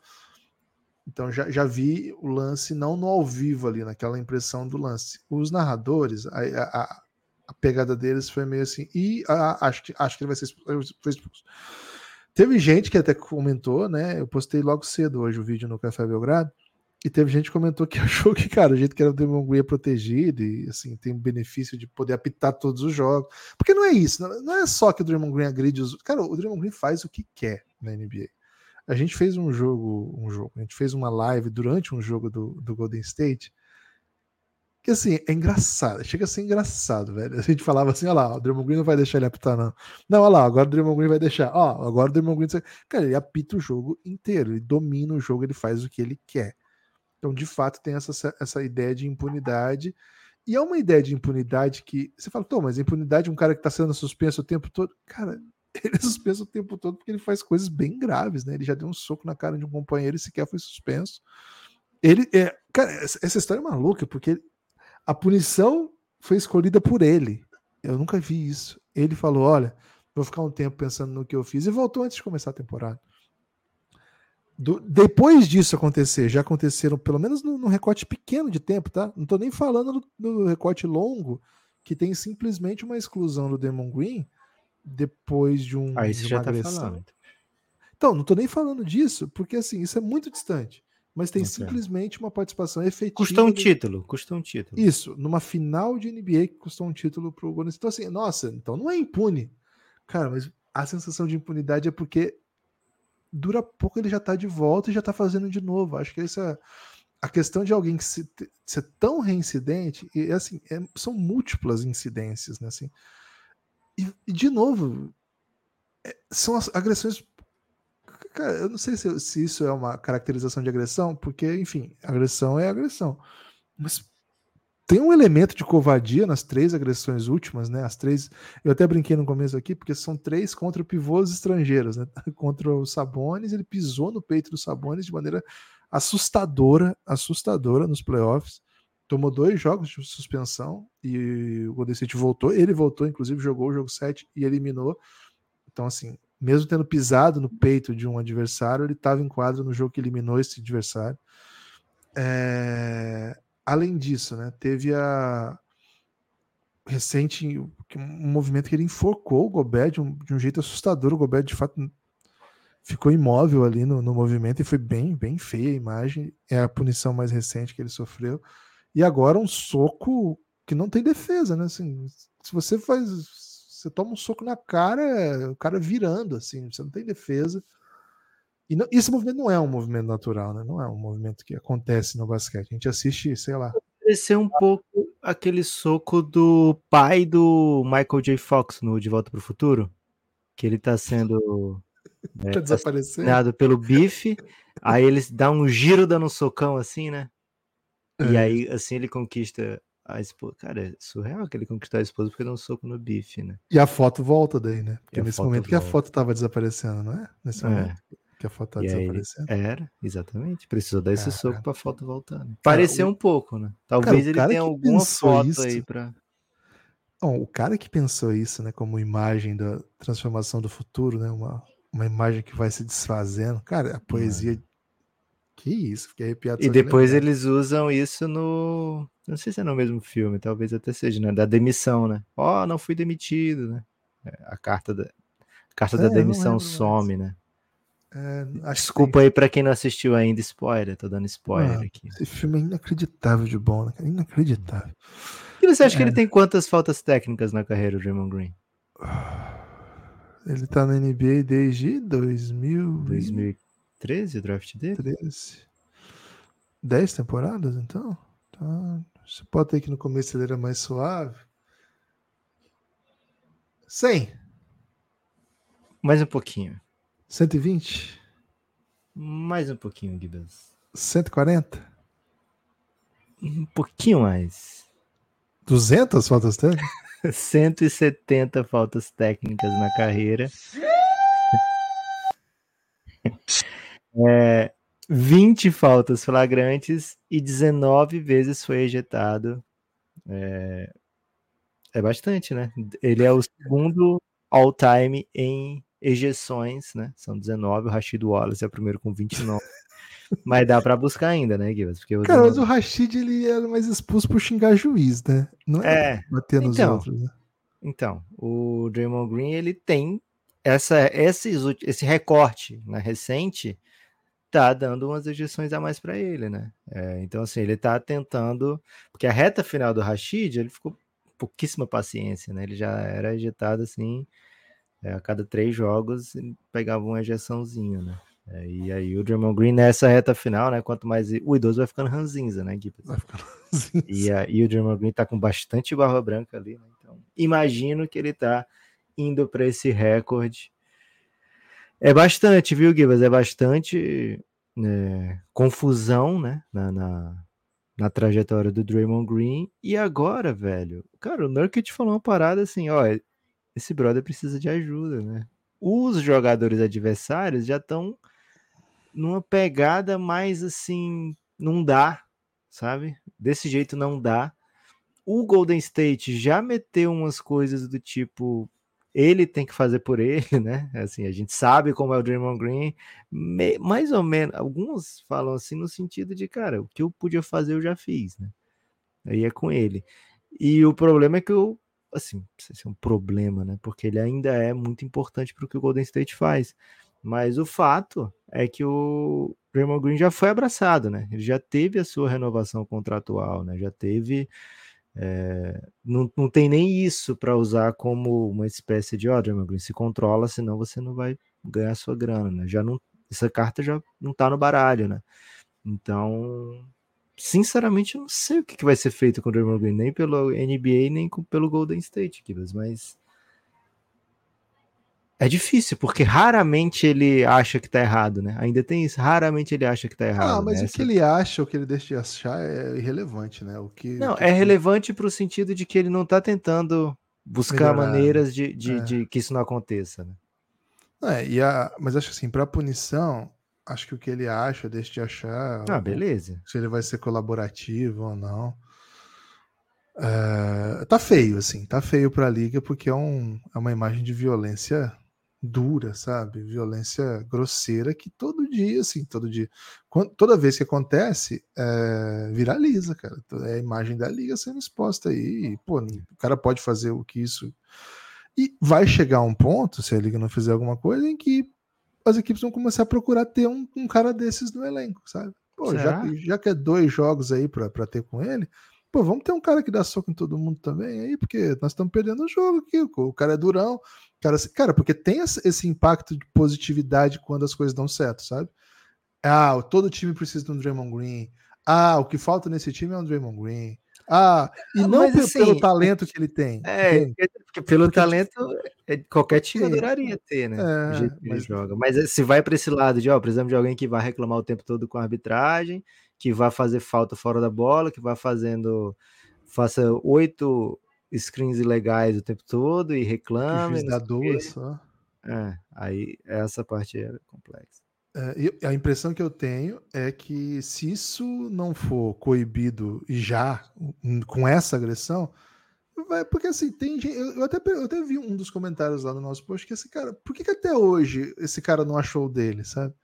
Então já, já vi o lance não no ao vivo ali, naquela impressão do lance. Os narradores, a, a, a pegada deles foi meio assim, e a, acho, que, acho que ele vai ser expulso. Teve gente que até comentou, né? Eu postei logo cedo hoje o vídeo no Café Belgrado, e teve gente que comentou que achou que, cara, o jeito que era o Demon é protegido e, assim, tem o benefício de poder apitar todos os jogos. Porque não é isso, não é só que o Draymond Green agride os... Cara, o Draymond Green faz o que quer na NBA. A gente fez um jogo, um jogo, a gente fez uma live durante um jogo do, do Golden State, que assim, é engraçado, chega a ser engraçado, velho. A gente falava assim, olha lá, o Draymond Green não vai deixar ele apitar, não. Não, olha lá, agora o Draymond Green vai deixar. Ó, agora o Draymond Green... Cara, ele apita o jogo inteiro, ele domina o jogo, ele faz o que ele quer. Então, de fato, tem essa, essa ideia de impunidade. E é uma ideia de impunidade que... Você fala, mas impunidade é um cara que tá sendo suspenso o tempo todo. Cara, ele é suspenso o tempo todo porque ele faz coisas bem graves, né? Ele já deu um soco na cara de um companheiro e sequer foi suspenso. Ele é, cara, essa história é maluca porque a punição foi escolhida por ele. Eu nunca vi isso. Ele falou: "Olha, vou ficar um tempo pensando no que eu fiz" e voltou antes de começar a temporada. Do, depois disso acontecer, já aconteceram pelo menos num, recorte pequeno de tempo, tá? Não tô nem falando do, recorte longo, que tem simplesmente uma exclusão do Demon Green depois de um. Aí você já tá falando. Então, não tô nem falando disso, porque assim, isso é muito distante. Mas tem okay. simplesmente uma participação efetiva. Custou um título, custou um título. Isso, numa final de NBA que custou um título pro Golden Então, assim, nossa, então não é impune. Cara, mas a sensação de impunidade é porque dura pouco ele já tá de volta e já tá fazendo de novo. Acho que essa a questão de alguém que se, ser tão reincidente, e assim, é, são múltiplas incidências, né? Assim, e, e de novo, é, são agressões. Cara, eu não sei se, se, isso é uma caracterização de agressão, porque, enfim, agressão é agressão. Mas tem um elemento de covardia nas três agressões últimas, né? As três. Eu até brinquei no começo aqui, porque são três contra pivôs estrangeiros, né? Contra o Sabones, ele pisou no peito do Sabones de maneira assustadora, assustadora nos playoffs tomou dois jogos de suspensão e o Golden State voltou. Ele voltou, inclusive jogou o jogo 7 e eliminou. Então, assim, mesmo tendo pisado no peito de um adversário, ele estava em quadro no jogo que eliminou esse adversário. É... Além disso, né, teve a recente um movimento que ele enforcou o Gobert de um, de um jeito assustador. O Gobert, de fato, ficou imóvel ali no, no movimento e foi bem, bem feia a imagem. É a punição mais recente que ele sofreu. E agora um soco que não tem defesa, né? Assim, se você faz. Você toma um soco na cara, o cara virando, assim, você não tem defesa. E não, esse movimento não é um movimento natural, né? Não é um movimento que acontece no basquete. A gente assiste, sei lá. Pareceu um pouco aquele soco do pai do Michael J. Fox no De Volta para o Futuro, que ele tá sendo é, tá desaparecendo pelo bife, aí ele dá um giro dando um socão assim, né? É. E aí assim ele conquista a esposa. Cara, é surreal que ele conquistou a esposa porque deu um soco no bife, né? E a foto volta daí, né? Porque nesse momento volta. que a foto tava desaparecendo, não é? Nesse é. momento. Que a foto tá e desaparecendo. Era, exatamente. Precisou dar esse soco pra foto voltar. Né? Pareceu um pouco, né? Talvez cara, ele tenha alguma foto isso... aí pra. Bom, o cara que pensou isso, né, como imagem da transformação do futuro, né, uma, uma imagem que vai se desfazendo. Cara, a poesia. É. Que isso, fiquei arrepiado. E depois eles usam isso no. Não sei se é no mesmo filme, talvez até seja, né? Da demissão, né? Ó, oh, não fui demitido, né? É, a carta da, a carta é, da demissão some, mais. né? É, Desculpa que... aí para quem não assistiu ainda, spoiler, tô dando spoiler ah, aqui. Esse filme é inacreditável de bom, né? Inacreditável. E você acha que ele é. tem quantas faltas técnicas na carreira, o Draymond Green? Ele tá na NBA desde 2000... 2013, o draft dele? 13. 10 temporadas, então? Tá. Você pode ter que no começo ele era mais suave. 100. Mais um pouquinho. 120? Mais um pouquinho, Gibbs. 140? Um pouquinho mais. 200 faltas técnicas? 170 faltas técnicas na carreira. É, 20 faltas flagrantes e 19 vezes foi ejetado. É, é bastante, né? Ele é o segundo all-time em ejeções, né? São 19, o Rashid Wallace é o primeiro com 29. mas dá para buscar ainda, né, Guilherme? Porque Cara, mas o Rashid ele era mais expulso por xingar juiz, né? Não é, é bater nos então, outros, né? Então, o Draymond Green ele tem essa, esse, esse recorte né, recente tá dando umas ejeções a mais para ele, né? É, então, assim, ele tá tentando. Porque a reta final do Rashid, ele ficou pouquíssima paciência, né? Ele já era ejetado assim é, a cada três jogos pegava uma ejeçãozinha, né? É, e aí o Draymond Green nessa reta final, né? Quanto mais o idoso vai ficando ranzinza, né, Gibbs? Vai ficando ranzinza. E aí o Draymond Green tá com bastante barba branca ali, né? Então, imagino que ele tá indo para esse recorde. É bastante, viu, Gibbs? É bastante é, confusão, né? Na, na, na, trajetória do Draymond Green. E agora, velho, cara, o Nurkic falou uma parada assim, ó, esse brother precisa de ajuda, né? Os jogadores adversários já estão numa pegada mais assim, não dá, sabe? Desse jeito não dá. O Golden State já meteu umas coisas do tipo, ele tem que fazer por ele, né? Assim, a gente sabe como é o Draymond Green, mais ou menos. Alguns falam assim no sentido de, cara, o que eu podia fazer eu já fiz, né? Aí é com ele. E o problema é que o assim, se é um problema, né? Porque ele ainda é muito importante para o que o Golden State faz. Mas o fato é que o Draymond Green já foi abraçado, né? Ele já teve a sua renovação contratual, né? Já teve. É, não, não tem nem isso para usar como uma espécie de, ó, Draymond Green, se controla, senão você não vai ganhar sua grana, né? Já não, essa carta já não tá no baralho, né? Então, sinceramente, eu não sei o que, que vai ser feito com o Draymond Green, nem pelo NBA, nem com, pelo Golden State, Kibas, mas é difícil, porque raramente ele acha que tá errado, né? Ainda tem isso, raramente ele acha que tá errado. Ah, mas né? o que ele acha, o que ele deixa de achar é irrelevante, né? O que, não, o que... é relevante para o sentido de que ele não tá tentando buscar Melhorar, maneiras de, de, é. de, que isso não aconteça, né? É, e a, mas acho assim, para punição, acho que o que ele acha, deixa de achar. Ah, beleza. Se ele vai ser colaborativo ou não. É, tá feio, assim, tá feio pra liga, porque é, um, é uma imagem de violência dura, sabe? Violência grosseira que todo dia, assim, todo dia. Toda vez que acontece, é, viraliza, cara. É a imagem da liga sendo exposta aí. E, pô, o cara pode fazer o que isso. E vai chegar um ponto, se a liga não fizer alguma coisa, em que as equipes vão começar a procurar ter um, um cara desses no elenco, sabe? Pô, já, já que é dois jogos aí para ter com ele, pô, vamos ter um cara que dá soco em todo mundo também aí, porque nós estamos perdendo o jogo aqui. O cara é durão, cara, cara, porque tem esse impacto de positividade quando as coisas dão certo, sabe? Ah, todo time precisa de um Draymond Green. Ah, o que falta nesse time é um Draymond Green. Ah, e ah, não pelo, assim, pelo talento que ele tem. É, porque pelo porque talento é, qualquer time adoraria ter, né? É, o jeito que mas... ele joga. Mas eh, se vai para esse lado de, ó, precisamos de alguém que vai reclamar o tempo todo com a arbitragem, que vai fazer falta fora da bola, que vai fazendo, faça oito screens ilegais o tempo todo e reclame. Dá duas só. É, aí essa parte é complexa. É, a impressão que eu tenho é que se isso não for coibido já com essa agressão, vai, porque assim, tem gente, eu, até, eu até vi um dos comentários lá no nosso post que esse cara, por que, que até hoje esse cara não achou dele, sabe?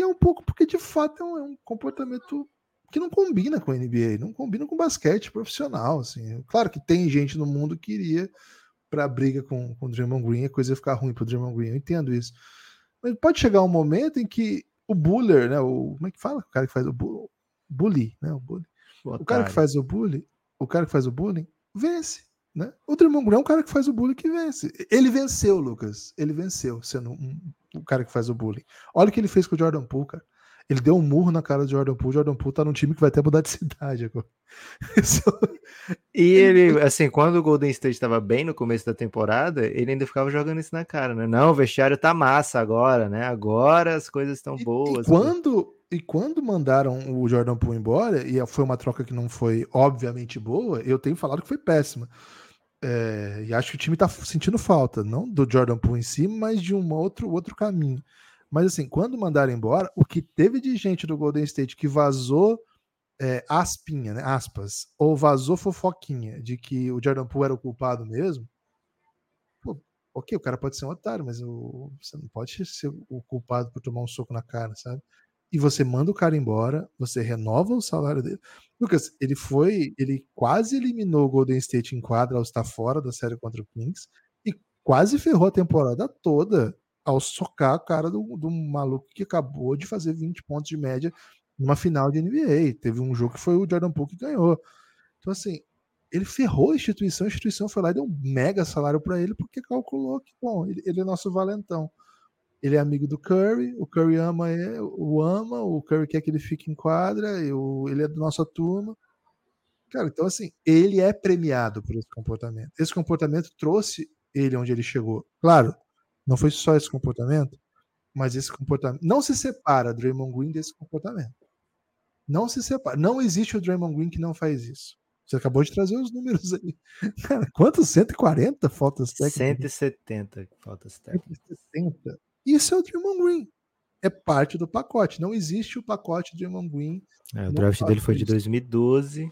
E é um pouco porque de fato é um, é um comportamento que não combina com a NBA, não combina com basquete profissional, assim. Claro que tem gente no mundo que iria para briga com, com o Draymond Green, a coisa ia ficar ruim para o Draymond Green, eu entendo isso. Mas pode chegar um momento em que o buller, né? O, como é que fala? O cara que faz o bu, bully, né? O bully. o cara que faz o bully, o cara que faz o bullying, vence. Né? O Draymond Green é um cara que faz o bullying que vence. Ele venceu, Lucas. Ele venceu sendo um, o cara que faz o bullying. Olha o que ele fez com o Jordan Poole, cara. Ele deu um murro na cara do Jordan Poole. Jordan Poole tá num time que vai até mudar de cidade agora. e ele, assim, quando o Golden State estava bem no começo da temporada, ele ainda ficava jogando isso na cara, né? Não, o vestiário tá massa agora, né? Agora as coisas estão boas. E, quando, e quando mandaram o Jordan Poole embora, e foi uma troca que não foi obviamente boa, eu tenho falado que foi péssima. É, e acho que o time tá sentindo falta, não do Jordan Poole em si, mas de um outro, outro caminho. Mas assim, quando mandaram embora, o que teve de gente do Golden State que vazou é, aspinha, né, aspas, ou vazou fofoquinha de que o Jordan Poole era o culpado mesmo, pô, ok, o cara pode ser um otário, mas o, você não pode ser o culpado por tomar um soco na cara, sabe? E você manda o cara embora, você renova o salário dele. Lucas, ele foi, ele quase eliminou o Golden State em quadra ao estar fora da série contra o Kings e quase ferrou a temporada toda ao socar a cara do, do maluco que acabou de fazer 20 pontos de média numa final de NBA. Teve um jogo que foi o Jordan Poole que ganhou. Então, assim, ele ferrou a instituição, a instituição foi lá e deu um mega salário para ele, porque calculou que, bom, ele, ele, é nosso valentão. Ele é amigo do Curry, o Curry ama ele, o ama, o Curry quer que ele fique em quadra, eu, ele é da nossa turma. Cara, então assim, ele é premiado por esse comportamento. Esse comportamento trouxe ele onde ele chegou. Claro, não foi só esse comportamento, mas esse comportamento. Não se separa Draymond Green desse comportamento. Não se separa. Não existe o Draymond Green que não faz isso. Você acabou de trazer os números aí. Cara, quantos? 140 faltas técnicas? 170 faltas técnicas. 170. Isso é o Draymond Green. É parte do pacote. Não existe o pacote Draymond Green. É, o draft dele foi de 2012.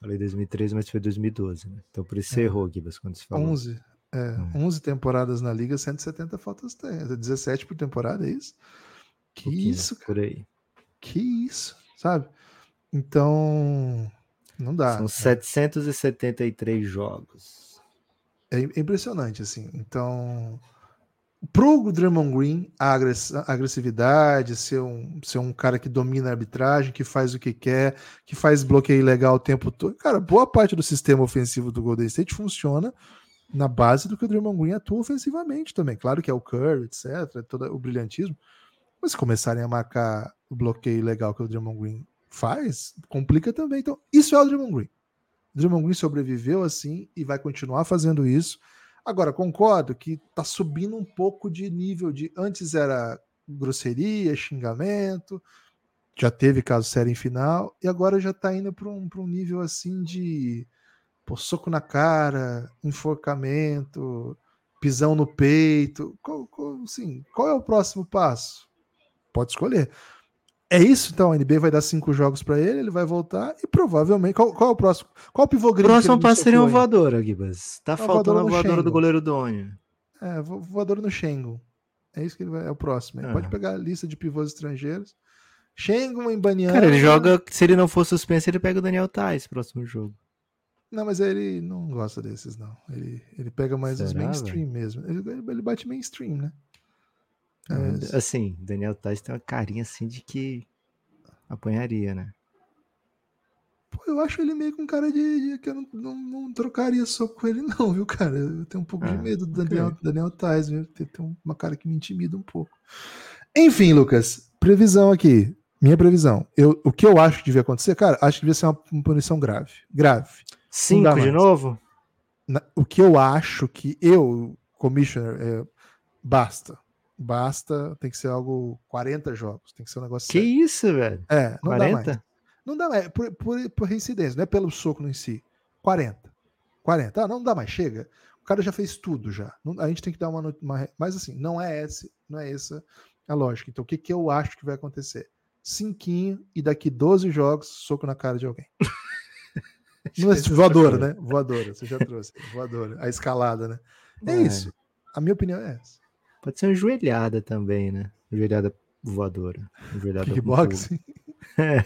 Falei 2013, mas foi 2012, né? Então por isso você é. errou, Gibas, quando você falou. 11. É, hum. 11 temporadas na liga, 170 faltas tem. 17 por temporada, é isso? Que isso, cara. Por aí. Que isso, sabe? Então, não dá. São 773 jogos. É impressionante, assim. Então, pro Draymond Green, a agressividade, ser um, ser um cara que domina a arbitragem, que faz o que quer, que faz bloqueio legal o tempo todo. Cara, boa parte do sistema ofensivo do Golden State funciona na base do que o Draymond Green atua ofensivamente também. Claro que é o Curry, etc., todo o brilhantismo. Mas começarem a marcar o bloqueio legal que o Draymond Green faz, complica também. Então, isso é o Draymond Green. O Draymond Green sobreviveu assim e vai continuar fazendo isso. Agora, concordo que tá subindo um pouco de nível de. Antes era grosseria, xingamento, já teve caso sério em final, e agora já tá indo para um, um nível assim de Pô, soco na cara, enforcamento, pisão no peito. Qual, qual, assim, qual é o próximo passo? Pode escolher. É isso, então. A NBA vai dar cinco jogos para ele, ele vai voltar e provavelmente. Qual, qual é o próximo? Qual o pivô grande? O próximo passo seria uma voadora, Gibas. Tá faltando a voadora do goleiro Doni. É, voadora no Schengen. É isso que ele vai. É o próximo. Ele é. pode pegar a lista de pivôs estrangeiros. Schengen, Embaniano. Cara, ele joga. Se ele não for suspenso, ele pega o Daniel Tais próximo jogo. Não, mas ele não gosta desses, não. Ele, ele pega mais Será, os mainstream véio? mesmo. Ele, ele bate mainstream, né? É, assim, Daniel Tais tem uma carinha assim de que apanharia, né? Pô, eu acho ele meio com cara de, de que eu não, não, não, trocaria soco com ele, não, viu, cara? Eu tenho um pouco ah, de medo do Daniel, okay. Daniel Tais, viu? Tem, tem uma cara que me intimida um pouco. Enfim, Lucas, previsão aqui. Minha previsão. Eu, o que eu acho que devia acontecer, cara, acho que devia ser uma, uma punição grave. Grave. Cinco de novo? Na, o que eu acho que eu, commissioner, é, basta. Basta, tem que ser algo 40 jogos, tem que ser um negócio. Que sério. isso, velho? É, não 40? dá mais. Não dá mais, por, por, por reincidência, não é pelo soco em si. 40. 40. Ah, não dá mais, chega. O cara já fez tudo já. Não, a gente tem que dar uma, uma. Mas assim, não é esse, não é essa a lógica. Então, o que, que eu acho que vai acontecer? Cinquinho e daqui 12 jogos, soco na cara de alguém. Não é voadora, né? Voadora, você já trouxe. Voadora, a escalada, né? É, é, isso. A minha opinião é essa. Pode ser uma joelhada também, né? Joelhada voadora. Joelhada Kickboxing? É.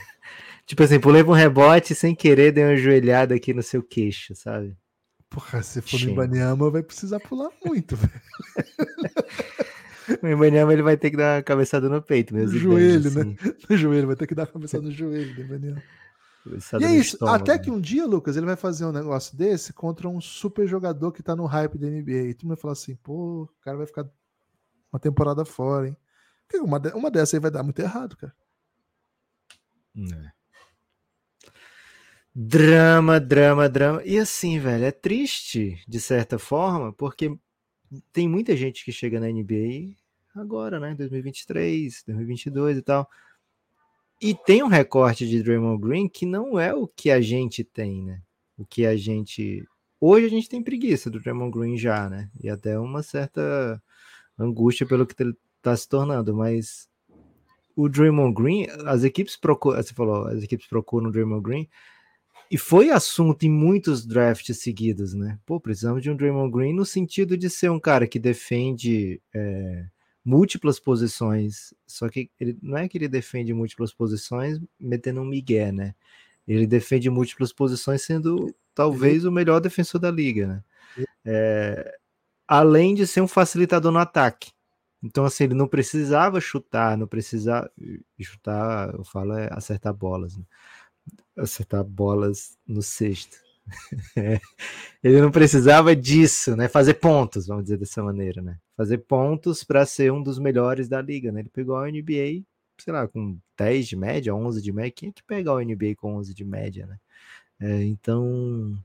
Tipo assim, pulei pra um rebote sem querer, dei uma joelhada aqui no seu queixo, sabe? Porra, se for no Ibaniama, vai precisar pular muito, velho. O Ibaniama ele vai ter que dar uma cabeçada no peito mesmo. No joelho, né? assim. né? No joelho, vai ter que dar uma cabeçada no joelho do Ibaniama. E é isso, estômago, até que um dia, Lucas, ele vai fazer um negócio desse contra um super jogador que tá no hype da NBA. E tu vai falar assim, pô, o cara vai ficar uma temporada fora, hein? Uma, uma dessa aí vai dar muito errado, cara. É. Drama, drama, drama. E assim, velho, é triste, de certa forma, porque tem muita gente que chega na NBA agora, né? 2023, 2022 e tal e tem um recorte de Draymond Green que não é o que a gente tem, né? O que a gente. Hoje a gente tem preguiça do Draymond Green já, né? E até uma certa angústia pelo que ele está se tornando, mas o Draymond Green, as equipes procuram, você falou, as equipes procuram o Draymond Green, e foi assunto em muitos drafts seguidos, né? Pô, precisamos de um Draymond Green no sentido de ser um cara que defende é, múltiplas posições, só que ele não é que ele defende múltiplas posições metendo um migué, né? Ele defende múltiplas posições sendo talvez o melhor defensor da liga, né? É, além de ser um facilitador no ataque. Então, assim, ele não precisava chutar, não precisava chutar, eu falo, é acertar bolas, né? acertar bolas no sexto. ele não precisava disso, né? Fazer pontos, vamos dizer dessa maneira, né? Fazer pontos para ser um dos melhores da liga, né? Ele pegou a NBA, sei lá, com 10 de média, 11 de média. Quem é que pega a NBA com 11 de média, né? É, então,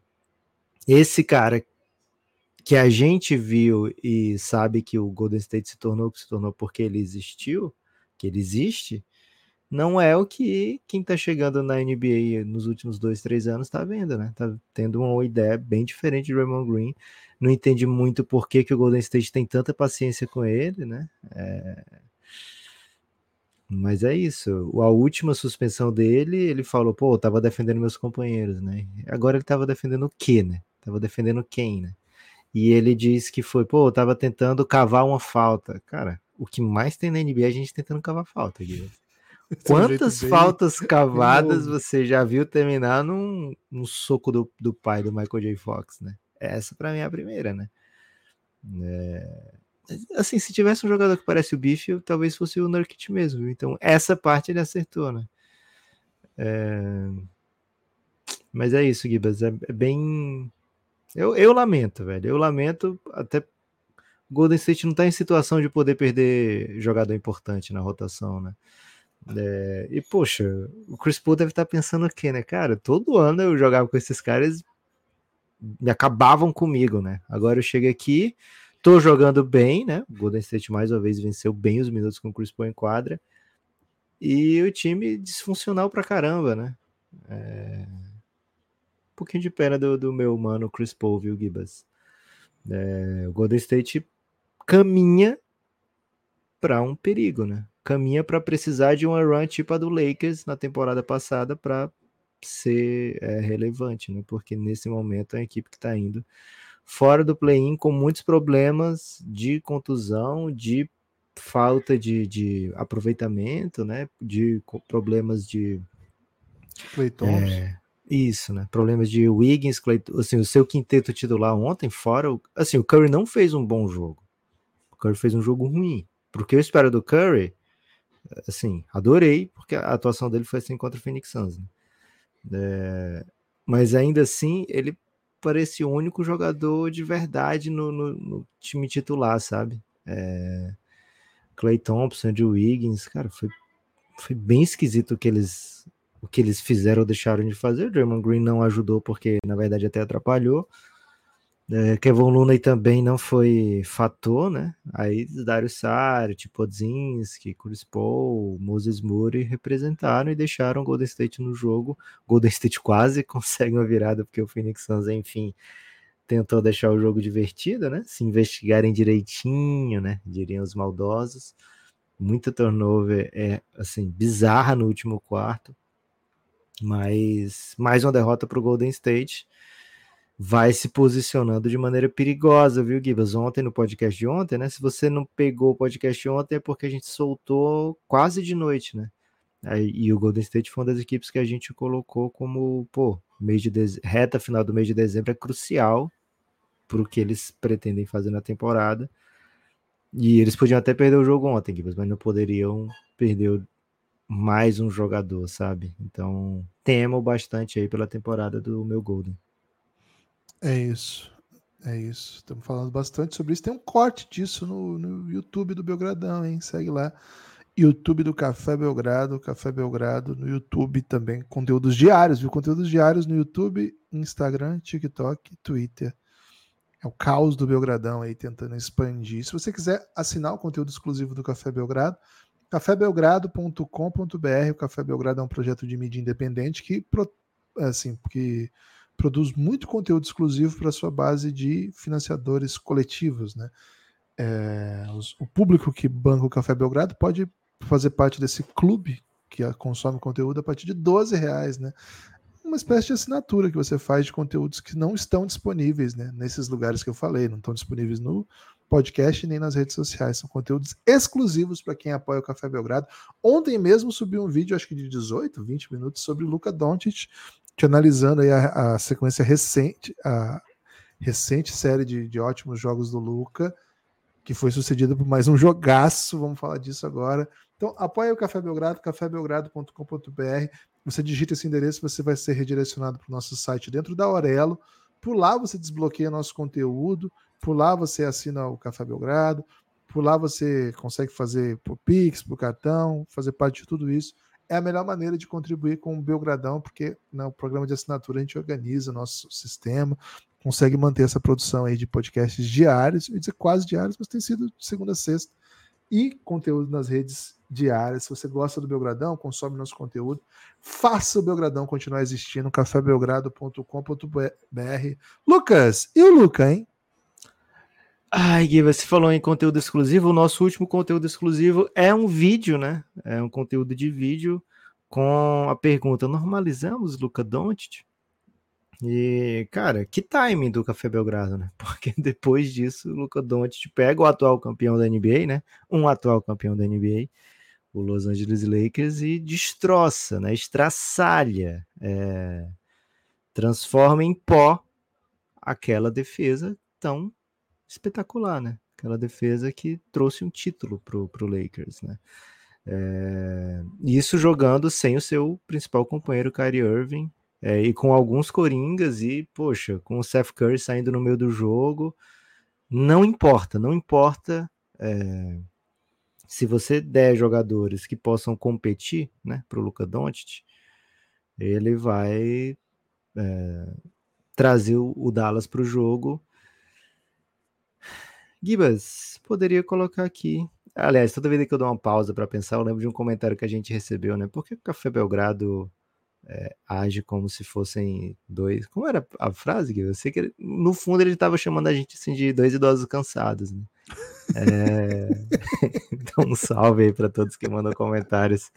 esse cara que a gente viu e sabe que o Golden State se tornou o que se tornou porque ele existiu, que ele existe, não é o que quem tá chegando na NBA nos últimos dois, três anos tá vendo, né? Tá tendo uma ideia bem diferente de Raymond Green. Não entende muito por que, que o Golden State tem tanta paciência com ele, né? É... Mas é isso. A última suspensão dele, ele falou, pô, eu tava defendendo meus companheiros, né? Agora ele tava defendendo o quê, né? Tava defendendo quem, né? E ele disse que foi, pô, eu tava tentando cavar uma falta. Cara, o que mais tem na NBA é a gente tentando cavar falta, Guilherme. Quantas faltas cavadas você já viu terminar num, num soco do, do pai do Michael J. Fox, né? Essa para mim é a primeira, né? É... Assim, se tivesse um jogador que parece o Biff, talvez fosse o Nurkic mesmo. Então, essa parte ele acertou, né? É... Mas é isso, Gibas. É, é bem. Eu, eu lamento, velho. Eu lamento até. Golden State não tá em situação de poder perder jogador importante na rotação, né? É, e, poxa, o Chris Paul deve estar tá pensando o quê, né? Cara, todo ano eu jogava com esses caras me acabavam comigo, né? Agora eu chego aqui, tô jogando bem, né? O Golden State mais uma vez venceu bem os minutos com o Chris Paul em quadra. E o time disfuncional pra caramba, né? É... Um pouquinho de pena do, do meu mano Chris Paul, viu, Gibas? É... O Golden State caminha para um perigo, né? caminha para precisar de uma run tipo a do Lakers na temporada passada para ser é, relevante, né? Porque nesse momento é a equipe que está indo fora do play-in com muitos problemas de contusão, de falta de, de aproveitamento, né? De problemas de é, isso, né? Problemas de Wiggins, Clay, assim, o seu quinteto titular ontem fora, assim, o Curry não fez um bom jogo. O Curry fez um jogo ruim Porque eu espero do Curry, assim, adorei, porque a atuação dele foi assim contra o Phoenix Suns. Né? É, mas ainda assim, ele parecia o único jogador de verdade no, no, no time titular, sabe? É, Clay Thompson, Andrew Wiggins, cara, foi, foi bem esquisito o que eles o que eles fizeram ou deixaram de fazer. O Draymond Green não ajudou porque na verdade até atrapalhou. É, Kevin Looney também não foi fator, né? Aí Dario Saric, Podzinski, Chris Paul, Moses Moody representaram e deixaram Golden State no jogo. Golden State quase consegue uma virada porque o Phoenix Suns, enfim, tentou deixar o jogo divertido, né? Se investigarem direitinho, né? Diriam os maldosos. Muita turnover é assim bizarra no último quarto, mas mais uma derrota para o Golden State vai se posicionando de maneira perigosa, viu, Gibas? Ontem, no podcast de ontem, né? Se você não pegou o podcast de ontem, é porque a gente soltou quase de noite, né? E o Golden State foi uma das equipes que a gente colocou como, pô, mês de dez... reta final do mês de dezembro é crucial para o que eles pretendem fazer na temporada. E eles podiam até perder o jogo ontem, mas não poderiam perder mais um jogador, sabe? Então, temo bastante aí pela temporada do meu Golden. É isso. É isso. Estamos falando bastante sobre isso. Tem um corte disso no, no YouTube do Belgradão, hein? Segue lá. YouTube do Café Belgrado, Café Belgrado no YouTube também, conteúdos diários, viu? Conteúdos diários no YouTube, Instagram, TikTok, Twitter. É o caos do Belgradão aí tentando expandir. Se você quiser assinar o conteúdo exclusivo do Café Belgrado, cafébelgrado.com.br. O Café Belgrado é um projeto de mídia independente que assim, que produz muito conteúdo exclusivo para sua base de financiadores coletivos, né? É, os, o público que banca o Café Belgrado pode fazer parte desse clube que consome conteúdo a partir de 12 reais, né? Uma espécie de assinatura que você faz de conteúdos que não estão disponíveis, né? Nesses lugares que eu falei, não estão disponíveis no podcast nem nas redes sociais. São conteúdos exclusivos para quem apoia o Café Belgrado. Ontem mesmo subi um vídeo, acho que de 18, 20 minutos, sobre o Luca Doncic, te analisando aí a, a, sequência recente, a recente série de, de ótimos jogos do Luca, que foi sucedida por mais um jogaço, vamos falar disso agora. Então, apoie o Café Belgrado, cafébelgrado.com.br. Você digita esse endereço, você vai ser redirecionado para o nosso site dentro da Aurelo. Por lá você desbloqueia nosso conteúdo, por lá você assina o Café Belgrado, por lá você consegue fazer por Pix, por cartão, fazer parte de tudo isso é a melhor maneira de contribuir com o Belgradão, porque no né, programa de assinatura a gente organiza nosso sistema, consegue manter essa produção aí de podcasts diários, eu ia dizer quase diários, mas tem sido de segunda a sexta, e conteúdo nas redes diárias. Se você gosta do Belgradão, consome nosso conteúdo, faça o Belgradão continuar existindo, cafébelgrado.com.br. Lucas, e o Luca, hein? Ai, Gui, você falou em conteúdo exclusivo. O nosso último conteúdo exclusivo é um vídeo, né? É um conteúdo de vídeo com a pergunta: normalizamos Luca Doncic? E, cara, que timing do Café Belgrado, né? Porque depois disso, o Luca Doncic pega o atual campeão da NBA, né? Um atual campeão da NBA, o Los Angeles Lakers, e destroça, né? Estraçalha, é... transforma em pó aquela defesa tão espetacular, né? Aquela defesa que trouxe um título pro, pro Lakers, né? É, isso jogando sem o seu principal companheiro, Kyrie Irving, é, e com alguns coringas, e, poxa, com o Seth Curry saindo no meio do jogo, não importa, não importa é, se você der jogadores que possam competir, né, pro Luca Doncic, ele vai trazer o, o Dallas para o jogo Gibas, poderia colocar aqui. Aliás, toda vez que eu dou uma pausa para pensar, eu lembro de um comentário que a gente recebeu, né? Por que o Café Belgrado é, age como se fossem dois. Como era a frase, Gui? Eu sei que ele, no fundo ele estava chamando a gente assim, de dois idosos cansados, né? É... então, um salve aí para todos que mandam comentários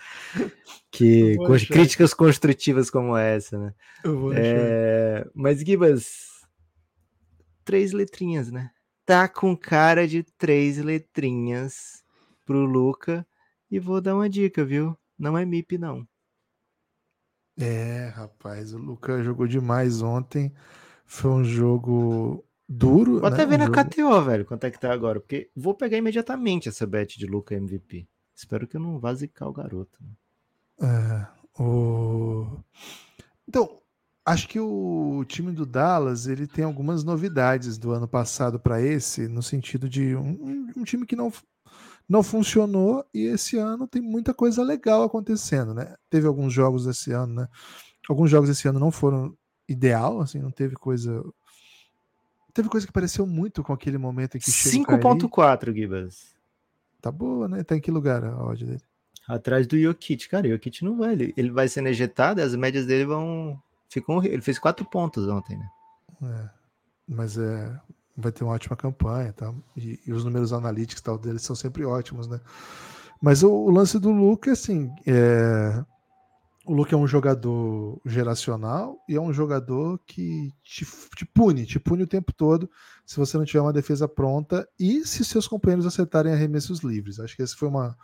que críticas construtivas como essa, né? É... Mas, Gibas, três letrinhas, né? Tá com cara de três letrinhas pro Luca. E vou dar uma dica, viu? Não é MIP, não. É, rapaz, o Luca jogou demais ontem. Foi um jogo duro. Vou né? até ver Um na jogo- KTO, velho, quanto é que tá agora. Porque vou pegar imediatamente essa bet de Luca MVP. Espero que eu não vá zicar o garoto. né? É, o... Então, acho que o time do Dallas ele tem algumas novidades do ano passado para esse, no sentido de um, um- time que não, não funcionou e esse ano tem muita coisa legal acontecendo, né? Teve alguns jogos esse ano, né? Alguns jogos esse ano não foram ideal, assim, não teve coisa. Teve coisa que pareceu muito com aquele momento em que chega o Kyrie. 5.4, Gibas. Tá boa, né? Tá em que lugar a odd dele? Atrás do Jokic. Cara, o Jokic não vai. Ele, ele vai sendo ejetado e as médias dele vão. Ficam, ele fez 4 pontos ontem, né? É, mas é, vai ter uma ótima campanha, tá? E, e os números analíticos tal dele são sempre ótimos, né? Mas o, o lance do Luca, assim, é, o Luca é um jogador geracional e é um jogador que te, te pune, te pune o tempo todo se você não tiver uma defesa pronta e se seus companheiros acertarem arremessos livres. Acho que esse foi uma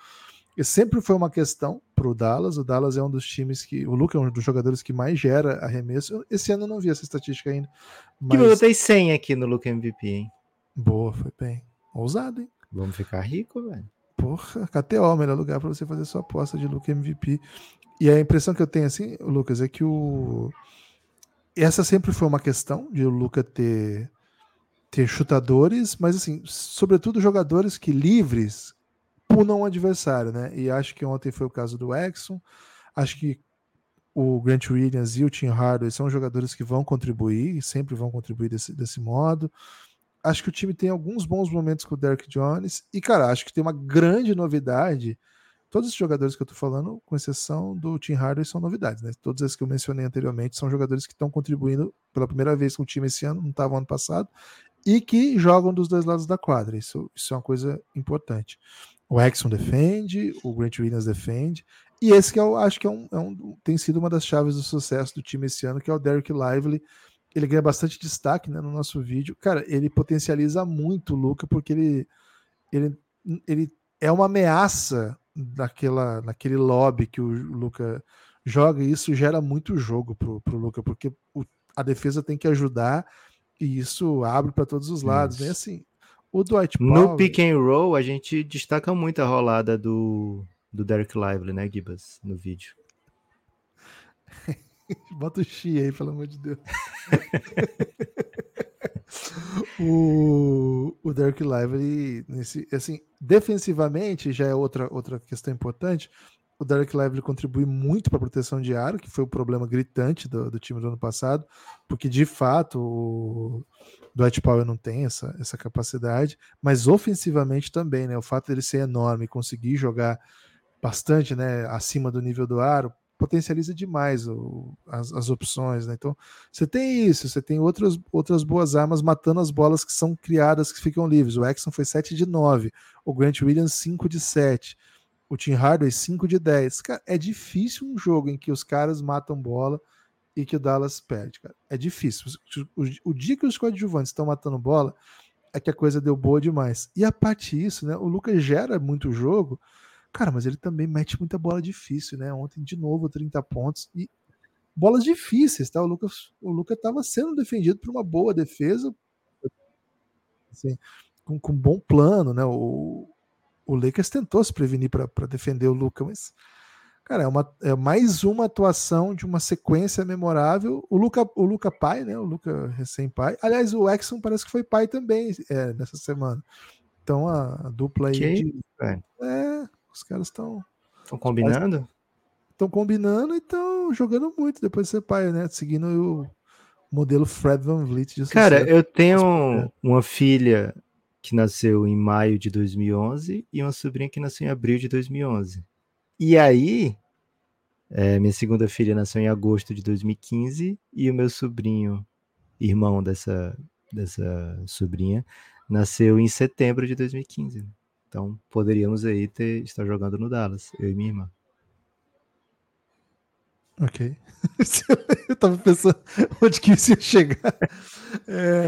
esse sempre foi uma questão para o Dallas. O Dallas é um dos times que. O Luca é um dos jogadores que mais gera arremesso. Esse ano eu não vi essa estatística ainda. Que eu Mas botei 100 aqui no Luca MVP, hein? boa, foi bem. Ousado, hein? Vamos ficar rico, velho. Porra, KTO, melhor lugar para você fazer sua aposta de Luca MVP. E a impressão que eu tenho, assim, Lucas, é que o. Essa sempre foi uma questão de o Luca ter, ter chutadores, mas, assim, sobretudo jogadores que livres punam o adversário, né? E acho que ontem foi o caso do Exxon. Acho que o Grant Williams e o Tim Hardaway são jogadores que vão contribuir, sempre vão contribuir desse, desse modo. Acho que o time tem alguns bons momentos com o Derek Jones. E, cara, acho que tem uma grande novidade. Todos esses jogadores que eu tô falando, com exceção do Tim Hardaway, são novidades, né? Todos esses que eu mencionei anteriormente são jogadores que estão contribuindo pela primeira vez com o time esse ano, não estavam ano passado, e que jogam dos dois lados da quadra. Isso, isso é uma coisa importante. O Exxon defende, o Grant Williams defende, e esse que eu acho que é um, é um- tem sido uma das chaves do sucesso do time esse ano, que é o Derek Lively. Ele ganha bastante destaque né, no nosso vídeo. Cara, ele potencializa muito o Luca, porque ele, ele, ele é uma ameaça naquela, naquele lobby que o Luca joga, e isso gera muito jogo pro, pro Luca, porque o- a defesa tem que ajudar, e isso abre para todos os lados. Isso. Assim, o Dwight Powell... No pick and roll, a gente destaca muito a rolada do, do Derek Lively, né, Gibas? No vídeo. Bota o Xi aí, pelo amor de Deus. o, o Derek Lively, nesse, assim, defensivamente, já é outra, outra questão importante. O Derek Lively contribui muito para a proteção de aro, que foi o problema gritante do, do time do ano passado, porque de fato o Dwight Powell não tem essa, essa capacidade, mas ofensivamente também, né? O fato dele ser enorme e conseguir jogar bastante né, acima do nível do aro potencializa demais o- as, as opções, né? Então, você tem isso, você tem outras, outras boas armas matando as bolas que são criadas, que ficam livres. O Exxon foi 7 de 9, o Grant Williams 5 de 7, o Tim Hardaway 5 de 10. Cara, é difícil um jogo em que os caras matam bola e que o Dallas perde, cara. É difícil. O, o- o dia que os coadjuvantes estão matando bola é que a coisa deu boa demais. E a parte disso, né? O Lucas gera muito jogo, Cara, mas ele também mete muita bola difícil, né? Ontem, de novo, 30 pontos. E bolas difíceis, tá? O Lucas o Luca estava sendo defendido por uma boa defesa, assim, com, com bom plano, né? O, o Lakers tentou se prevenir para defender o Luca, mas, cara, é, uma, é mais uma atuação de uma sequência memorável. O Luca, o Luca pai, né? O Luca recém-pai. Aliás, o Exxon parece que foi pai também é, nessa semana. Então a, a dupla aí. Que de- velho? é, os caras estão Estão combinando? estão combinando e estão jogando muito depois de ser pai, né? Seguindo o modelo Fred Van Vliet de Cara, eu tenho uma filha que nasceu em maio de 2011 e uma sobrinha que nasceu em abril de 2011. E aí, é, minha segunda filha nasceu em agosto de 2015 e o meu sobrinho, irmão dessa, dessa sobrinha, nasceu em setembro de 2015. né? Então, poderíamos aí ter, estar jogando no Dallas, eu e minha irmã. Ok. eu tava pensando onde que isso ia chegar. É,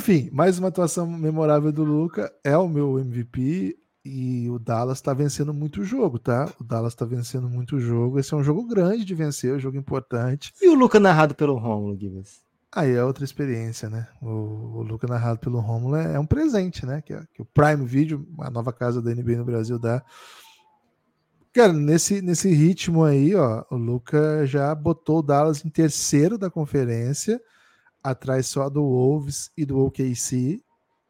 Enfim, mais uma atuação memorável do Luca. É o meu MVP e o Dallas tá vencendo muito jogo, tá? O Dallas tá vencendo muito jogo. Esse é um jogo grande de vencer, um jogo importante. E o Luca narrado pelo Romulo, Gibbs? Aí é outra experiência, né? O, o Luca narrado pelo Romulo é, é um presente, né? Que, é, que o Prime Video, a nova casa da NBA no Brasil, dá. Cara, nesse, nesse ritmo aí, ó, o Luca já botou o Dallas em terceiro da conferência, atrás só do Wolves e do OKC.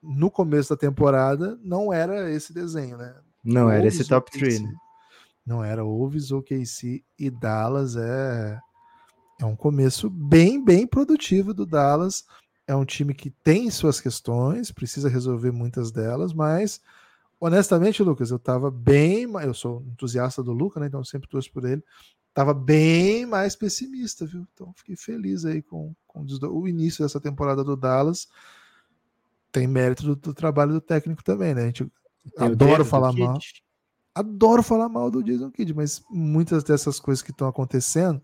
No começo da temporada, não era esse desenho, né? Não Wolves, era esse top 3, né? Não era Wolves, OKC e Dallas. É é um começo bem, bem produtivo do Dallas. É um time que tem suas questões, precisa resolver muitas delas, mas honestamente, Lucas, eu estava bem. Eu sou entusiasta do Lucas, né? Então sempre torço por ele. Tava bem mais pessimista, viu? Então fiquei feliz aí com, com o início dessa temporada do Dallas. Tem mérito do, do trabalho do técnico também, né? A gente tem adora falar mal. Adoro falar mal do Jason Kidd, mas muitas dessas coisas que estão acontecendo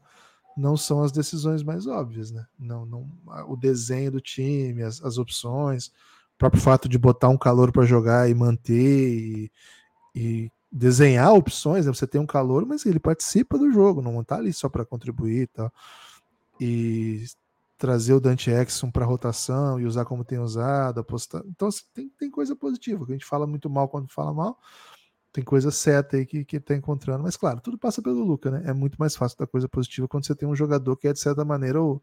não são as decisões mais óbvias, né? Não, não, o desenho do time, as, as opções, o próprio fato de botar um calor para jogar e manter e, e, desenhar opções, né? Você tem um calor, mas ele participa do jogo, não está ali só para contribuir e tal. E trazer o Dante Exxon para rotação e usar como tem usado, apostar. Então, assim, tem, tem coisa positiva, que a gente fala muito mal quando fala mal, tem coisa certa aí que, que tá encontrando. Mas claro, tudo passa pelo Luca, né? É muito mais fácil da coisa positiva quando você tem um jogador que é, de certa maneira, o,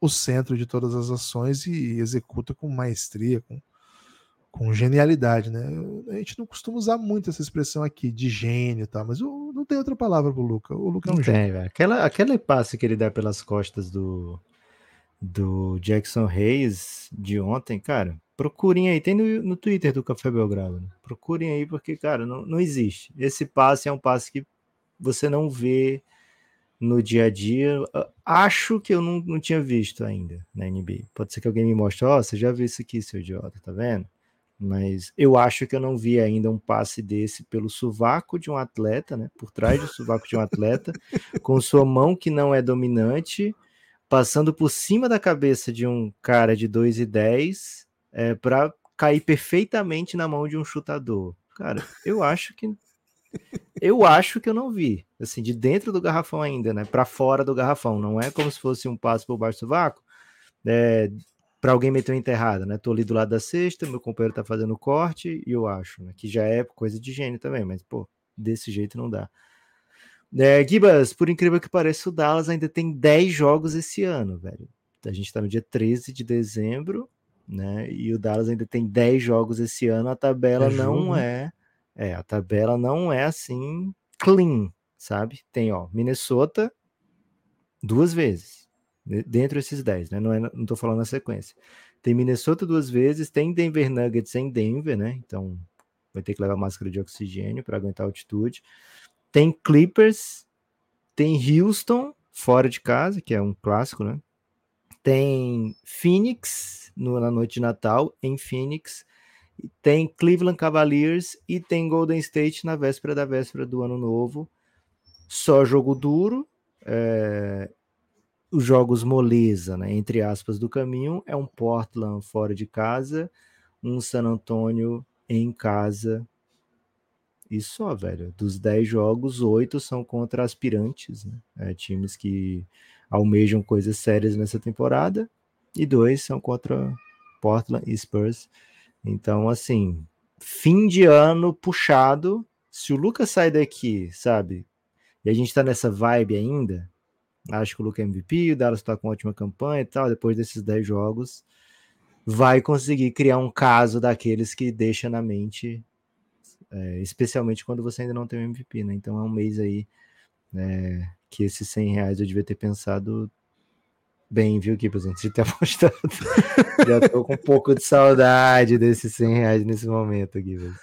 o centro de todas as ações e executa com maestria, com, com genialidade, né? A gente não costuma usar muito essa expressão aqui de gênio, tá? Mas não tem outra palavra pro Luca. O Luca é um não gênio. Tem, aquela, aquele passe que ele dá pelas costas do, do Jackson Reis de ontem, cara, Procurem aí, tem no, no Twitter do Café Belgrado. Né? Procurem aí, porque, cara, não, não existe. Esse passe é um passe que você não vê no dia a dia. Acho que eu não, não tinha visto ainda na NBA. Pode ser que alguém me mostre, ó, oh, você já viu isso aqui, seu idiota, tá vendo? Mas eu acho que eu não vi ainda um passe desse pelo sovaco de um atleta, né? Por trás do sovaco de um atleta, com sua mão que não é dominante, passando por cima da cabeça de um cara de 2 e 10 é, para cair perfeitamente na mão de um chutador. Cara, eu acho que eu acho que eu não vi, assim, de dentro do garrafão ainda, né, para fora do garrafão. Não é como se fosse um passo por baixo do vácuo, é, para alguém meter uma enterrada, né? Tô ali do lado da cesta, meu companheiro tá fazendo corte e eu acho, né, que já é coisa de gênio também, mas pô, desse jeito não dá. É, Gibas, por incrível que pareça, o Dallas ainda tem 10 jogos esse ano, velho. A gente tá no dia 13 de dezembro né? E o Dallas ainda tem 10 jogos esse ano, a tabela é não é, é, a tabela não é assim clean, sabe? Tem, ó, Minnesota duas vezes, dentro desses 10, né? Não, é, não falando na sequência. Tem Minnesota duas vezes, tem Denver Nuggets em Denver, né? Então vai ter que levar máscara de oxigênio para aguentar a altitude. Tem Clippers, tem Houston fora de casa, que é um clássico, né? Tem Phoenix no, na noite de Natal em Phoenix. Tem Cleveland Cavaliers e tem Golden State na véspera da véspera do ano novo. Só jogo duro. É, os jogos moleza, né, entre aspas, do caminho é um Portland fora de casa, um San Antonio em casa. E só, velho. Dos 10 jogos, 8 são contra aspirantes, né? É, times que almejam coisas sérias nessa temporada e dois são contra Portland e Spurs. Então, assim, fim de ano puxado. Se o Lucas sai daqui, sabe? E a gente tá nessa vibe ainda. Acho que o Lucas é MVP, o Dallas tá com ótima campanha e tal. Depois desses 10 jogos, vai conseguir criar um caso daqueles que deixa na mente, é, especialmente quando você ainda não tem o MVP, né? Então é um mês aí é, que esses 100 reais eu devia ter pensado bem, viu, Gibbs, antes de ter apostado. Já tô com um pouco de saudade desses 100 reais nesse momento, Gibbs.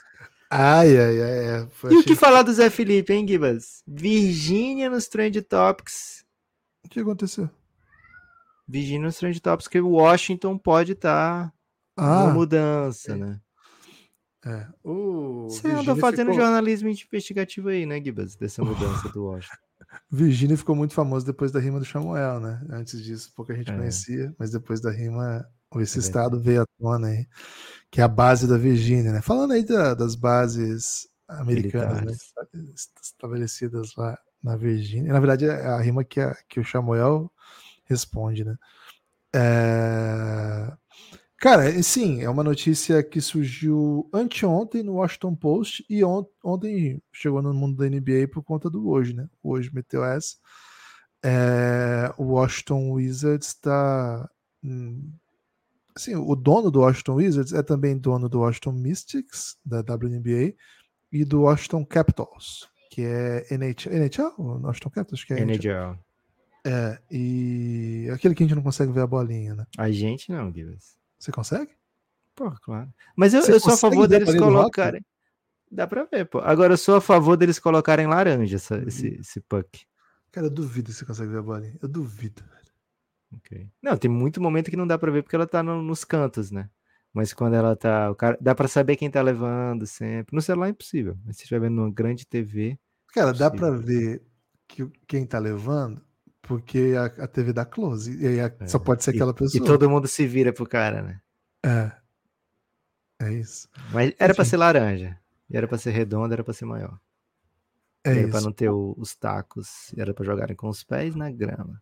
Ai, ai, ai. É. e o que falar do Zé Felipe, hein, Gibas? Virgínia nos Trend Topics. O que aconteceu? Virgínia nos Trend Topics, que o Washington pode estar tá ah, mudança, é. né? É. O Você anda fazendo ficou... jornalismo investigativo aí, né, Gibas? Dessa mudança do Washington. Virgínia ficou muito famoso depois da rima do Samuel, né? Antes disso, pouca gente é. conhecia, mas depois da rima, esse é estado veio à tona aí, que é a base da Virgínia, né? Falando aí da, das bases americanas né? estabelecidas lá na Virgínia. Na verdade, é a rima que, a, que o Samuel responde, né? É... Cara, sim, é uma notícia que surgiu anteontem no Washington Post e on ontem chegou no mundo da NBA por conta do hoje, né? Hoje meteu essa. É... O Washington Wizards está. Hum, assim, o dono do Washington Wizards é também dono do Washington Mystics, da WNBA, e do Washington Capitals, que é NHL, NHL? Washington Capitals? Que é NHL. É, e aquele que a gente não consegue ver a bolinha, né? A gente não, Gibbs. Você consegue? Pô, claro. Mas eu, eu sou a favor deles colocarem. Dá pra ver, pô. Agora eu sou a favor deles colocarem laranja essa, uhum. esse, esse puck. Cara, eu duvido você consegue ver a bolinha. Eu duvido. Okay. Não, tem muito momento que não dá pra ver porque ela tá no, nos cantos, né? Mas quando ela tá. O cara, dá pra saber quem tá levando sempre. No celular é impossível. Mas se estiver vendo numa grande TV. Cara, é dá pra ver que, quem tá levando porque a, a TV dá close. E aí a, é. só pode ser aquela e, pessoa. E todo mundo se vira pro cara, né? É. É isso. Mas era para ser laranja. E era para ser redonda, era para ser maior. É era para não ter o, os tacos. Era para jogarem com os pés na grama.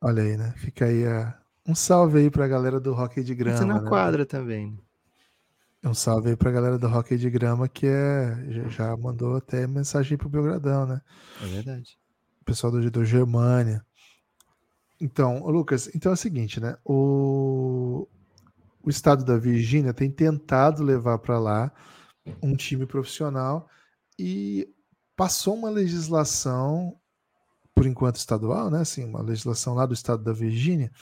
Olha aí, né? Fica aí a... um salve aí pra galera do hockey de grama. Isso na né? quadra também. Um salve aí pra galera do hockey de grama que é já, mandou até mensagem pro Belgradão, né? É verdade pessoal do, do Germânia. Então, Lucas, então é o seguinte, né? O, o estado da Virgínia tem tentado levar para lá um time profissional e passou uma legislação, por enquanto estadual, né? Assim, uma legislação lá do estado da Virgínia,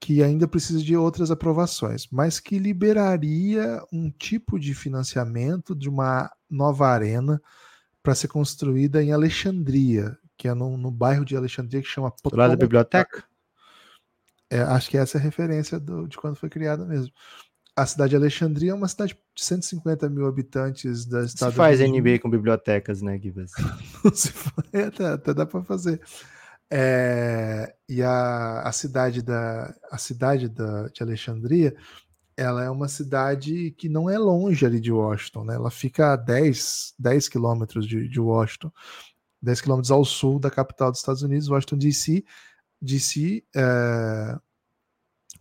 que ainda precisa de outras aprovações, mas que liberaria um tipo de financiamento de uma nova arena para ser construída em Alexandria, que é no, no bairro de Alexandria, que chama Do lado da biblioteca? É, acho que essa é a referência do, de quando foi criada mesmo. A cidade de Alexandria é uma cidade de 150 mil habitantes da estado. Se faz NBA com bibliotecas, né, Gibas? Se faz, até, até dá para fazer. É, e a, a cidade da a cidade da, de Alexandria ela é uma cidade que não é longe ali de Washington, né? Ela fica a 10, 10 quilômetros de, de Washington. 10 quilômetros ao sul da capital dos Estados Unidos, Washington DC, DC é,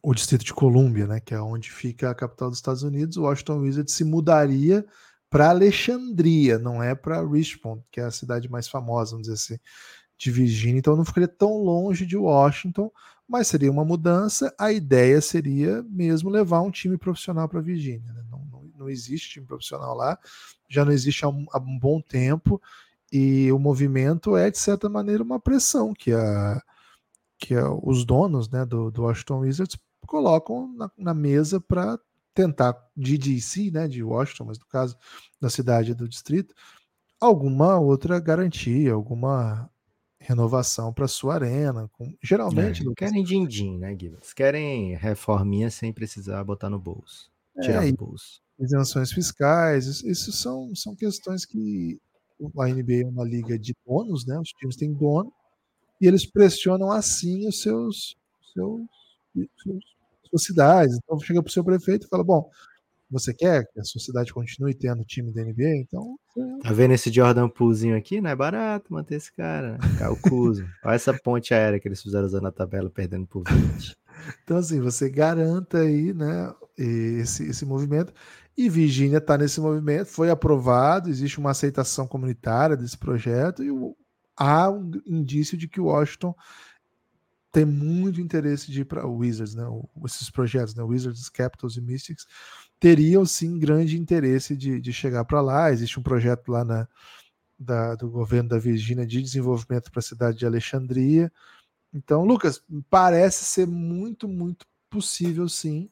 o Distrito de Colômbia, né, que é onde fica a capital dos Estados Unidos, Washington Wizards se mudaria para Alexandria, não é para Richmond, que é a cidade mais famosa, vamos dizer assim, de Virgínia, então não ficaria tão longe de Washington, mas seria uma mudança. A ideia seria mesmo levar um time profissional para Virgínia. Né? Não, não, não, existe time profissional lá, já não existe há um, há um bom tempo, e o movimento é, de certa maneira, uma pressão que, a, que a, os donos né, do, do Washington Wizards colocam na, na mesa para tentar, de DC, né, de Washington, mas no caso da cidade do distrito, alguma outra garantia, alguma renovação para sua arena. Com, geralmente. É, querem din-din, né, Guilherme? Querem reforminha sem precisar botar no bolso. Tirar é, do bolso. Isenções fiscais, isso, isso são, são questões que a NBA é uma liga de donos, né? Os times têm dono e eles pressionam assim os seus, seus, seus suas cidades. Então chega para o seu prefeito e fala: bom, você quer que a sua cidade continue tendo time da NBA? Então. Você... Tá vendo esse Jordan Poolzinho aqui? Não é barato manter esse cara. Né? Calcuso. Olha essa ponte aérea que eles fizeram usando a tabela, perdendo por 20. Então, assim, você garanta aí, né, esse, esse movimento. E Virgínia está nesse movimento, foi aprovado, existe uma aceitação comunitária desse projeto e o, há um indício de que o Washington tem muito interesse de ir para o Wizards, né? esses projetos, né? Wizards, Capitals e Mystics, teriam sim grande interesse de, de chegar para lá. Existe um projeto lá na, da, do governo da Virgínia de desenvolvimento para a cidade de Alexandria. Então, Lucas, parece ser muito, muito possível sim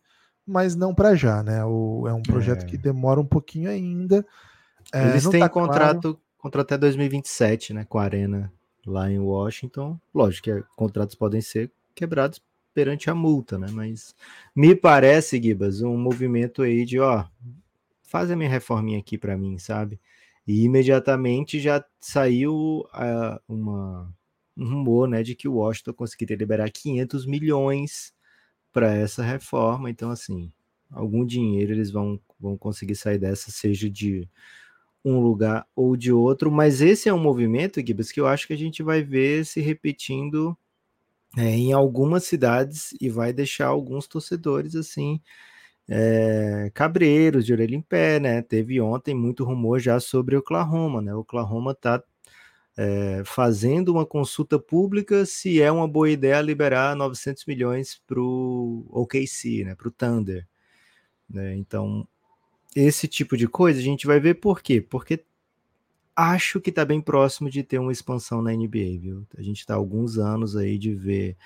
mas não para já, né? O, é um projeto é. que demora um pouquinho ainda. É, Eles têm tá contrato, claro. até 2027, né? Com a Arena lá em Washington. Lógico que contratos podem ser quebrados perante a multa, né? Mas me parece, Gibas, um movimento aí de, ó, faz a minha reforminha aqui para mim, sabe? E imediatamente já saiu uh, uma, um rumor, né, de que o Washington conseguiria liberar 500 milhões para essa reforma. Então, assim, algum dinheiro eles vão, vão conseguir sair dessa, seja de um lugar ou de outro. Mas esse é um movimento, Gibbs, que eu acho que a gente vai ver se repetindo é, em algumas cidades e vai deixar alguns torcedores assim é, cabreiros de orelha em pé, né? Teve ontem muito rumor já sobre Oklahoma, né? Oklahoma tá é, fazendo uma consulta pública se é uma boa ideia liberar 900 milhões para o OKC, né? Para o Thunder. Né? Então, esse tipo de coisa a gente vai ver por quê? Porque acho que está bem próximo de ter uma expansão na NBA, viu? A gente está alguns anos aí de ver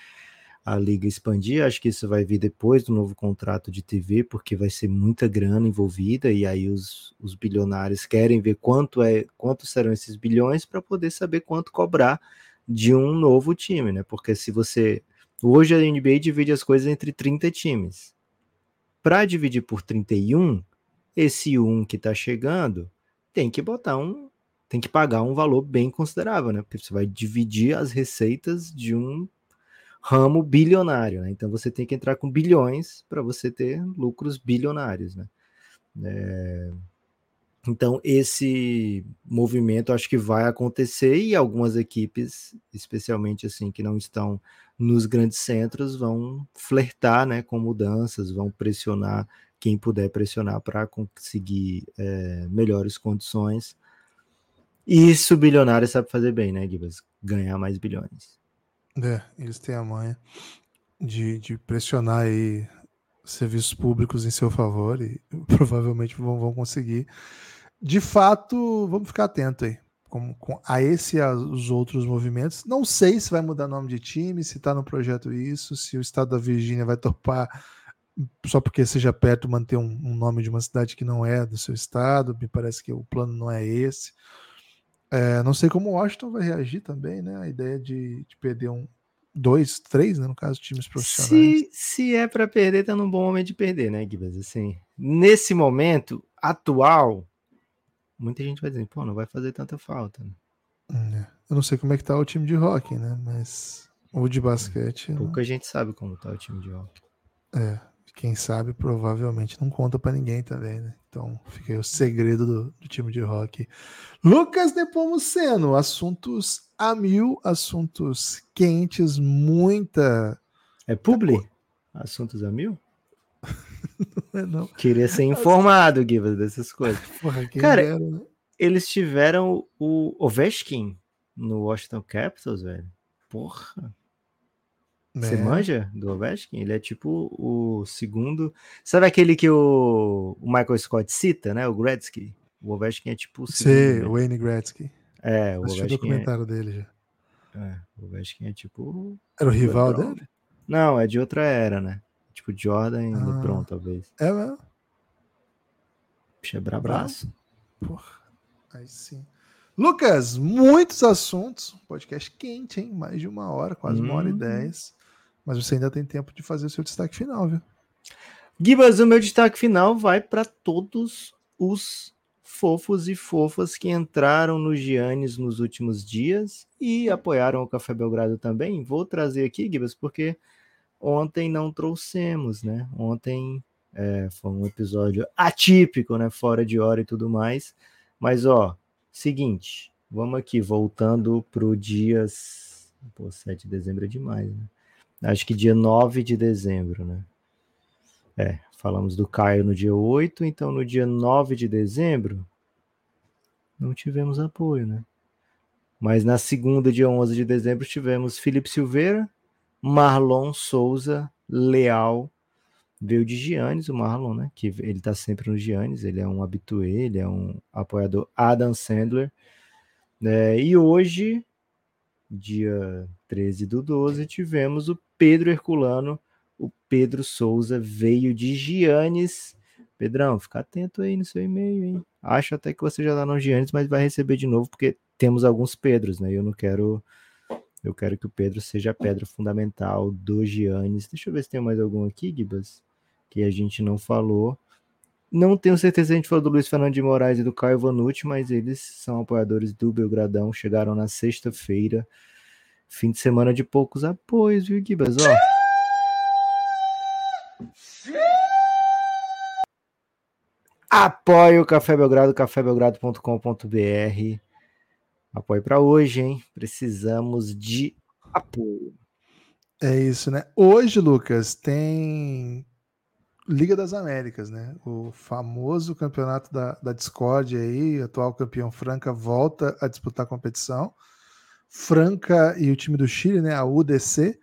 a liga expandir. Acho que isso vai vir depois do novo contrato de TV, porque vai ser muita grana envolvida e aí os, os bilionários querem ver quanto é, quanto serão esses bilhões para poder saber quanto cobrar de um novo time, né? Porque se você hoje a NBA divide as coisas entre 30 times. Para dividir por 31, esse um que está chegando tem que botar um tem que pagar um valor bem considerável, né? Porque você vai dividir as receitas de um ramo bilionário. Né? Então você tem que entrar com bilhões para você ter lucros bilionários. Né? É... Então esse movimento acho que vai acontecer e algumas equipes, especialmente assim que não estão nos grandes centros, vão flertar né, com mudanças, vão pressionar quem puder pressionar para conseguir é, melhores condições. E isso bilionário sabe fazer bem, né, Gibas? Ganhar mais bilhões. É, eles têm a manha de, de pressionar aí serviços públicos em seu favor e provavelmente vão, vão conseguir. De fato, vamos ficar atento aí com, com, a esse e aos outros movimentos. Não sei se vai mudar nome de time, se está no projeto isso, se o estado da Virgínia vai topar só porque seja perto manter um, um, nome de uma cidade que não é do seu estado. Me parece que o plano não é esse. É, não sei como o Washington vai reagir também, né? A ideia de, de perder um, dois, três, né, no caso, times profissionais. Se, se é para perder, tá num bom momento de perder, né, Gibas? Assim, nesse momento atual, muita gente vai dizer, pô, não vai fazer tanta falta. Né? Eu não sei como é que tá o time de hockey, né? Mas o de basquete. Pouca não... gente sabe como tá o time de hockey. É, quem sabe provavelmente não conta para ninguém também, né? Então fica aí o segredo do, do time de rock. Lucas Nepomuceno, assuntos a mil, assuntos quentes, muita. É publi? Assuntos a mil? não é não. Queria ser informado, Guivas, dessas coisas. Porra, Cara, dera, né? eles tiveram o Ovechkin no Washington Capitals, velho. Porra. Você é. manja do Ovechkin? Ele é tipo o segundo. Sabe aquele que o, o Michael Scott cita, né? O Gretzky. O Ovechkin é tipo o segundo. Sei, o Wayne Gretzky. É, o Assisti Ovechkin. o documentário é... dele já. É, o Ovechkin é tipo. Era o rival dele? Não, é de outra era, né? Tipo Jordan e ah, LeBron, talvez. É mesmo? Puxa, é braço. Porra, aí sim. Lucas, muitos assuntos. Podcast quente, hein? Mais de uma hora, quase hum. uma hora e hum. dez. Mas você ainda tem tempo de fazer o seu destaque final, viu? Gibas, o meu destaque final vai para todos os fofos e fofas que entraram no Giannis nos últimos dias e apoiaram o Café Belgrado também. Vou trazer aqui, Gibas, porque ontem não trouxemos, né? Ontem é, foi um episódio atípico, né? Fora de hora e tudo mais. Mas, ó, seguinte, vamos aqui, voltando para o dias. Pô, 7 de dezembro é demais, né? Acho que dia 9 de dezembro, né? É, falamos do Caio no dia 8, então no dia 9 de dezembro não tivemos apoio, né? Mas na segunda, dia 11 de dezembro, tivemos Felipe Silveira, Marlon Souza, Leal, veio de Giannis, o Marlon, né? Que ele tá sempre no Giannis, ele é um habitué, ele é um apoiador Adam Sandler. né? e hoje, dia 13 do 12, tivemos o Pedro Herculano, o Pedro Souza veio de Giannis. Pedrão, fica atento aí no seu e-mail, hein? Acho até que você já tá no Giannis, mas vai receber de novo, porque temos alguns Pedros, né? Eu não quero. Eu quero que o Pedro seja a pedra fundamental do Giannis. Deixa eu ver se tem mais algum aqui, Gibas, que a gente não falou. Não tenho certeza se a gente falou do Luiz Fernando de Moraes e do Caio Vanucci, mas eles são apoiadores do Belgradão. Chegaram na sexta-feira. Fim de semana de poucos apoios, viu, Gibas? Ó. Apoie o Café Belgrado, cafébelgrado.com.br. Apoio para hoje, hein? Precisamos de apoio. É isso, né? Hoje, Lucas, tem Liga das Américas, né? O famoso campeonato da, da Discord aí, atual campeão Franca, volta a disputar a competição. Franca e o time do Chile, né? A UDC,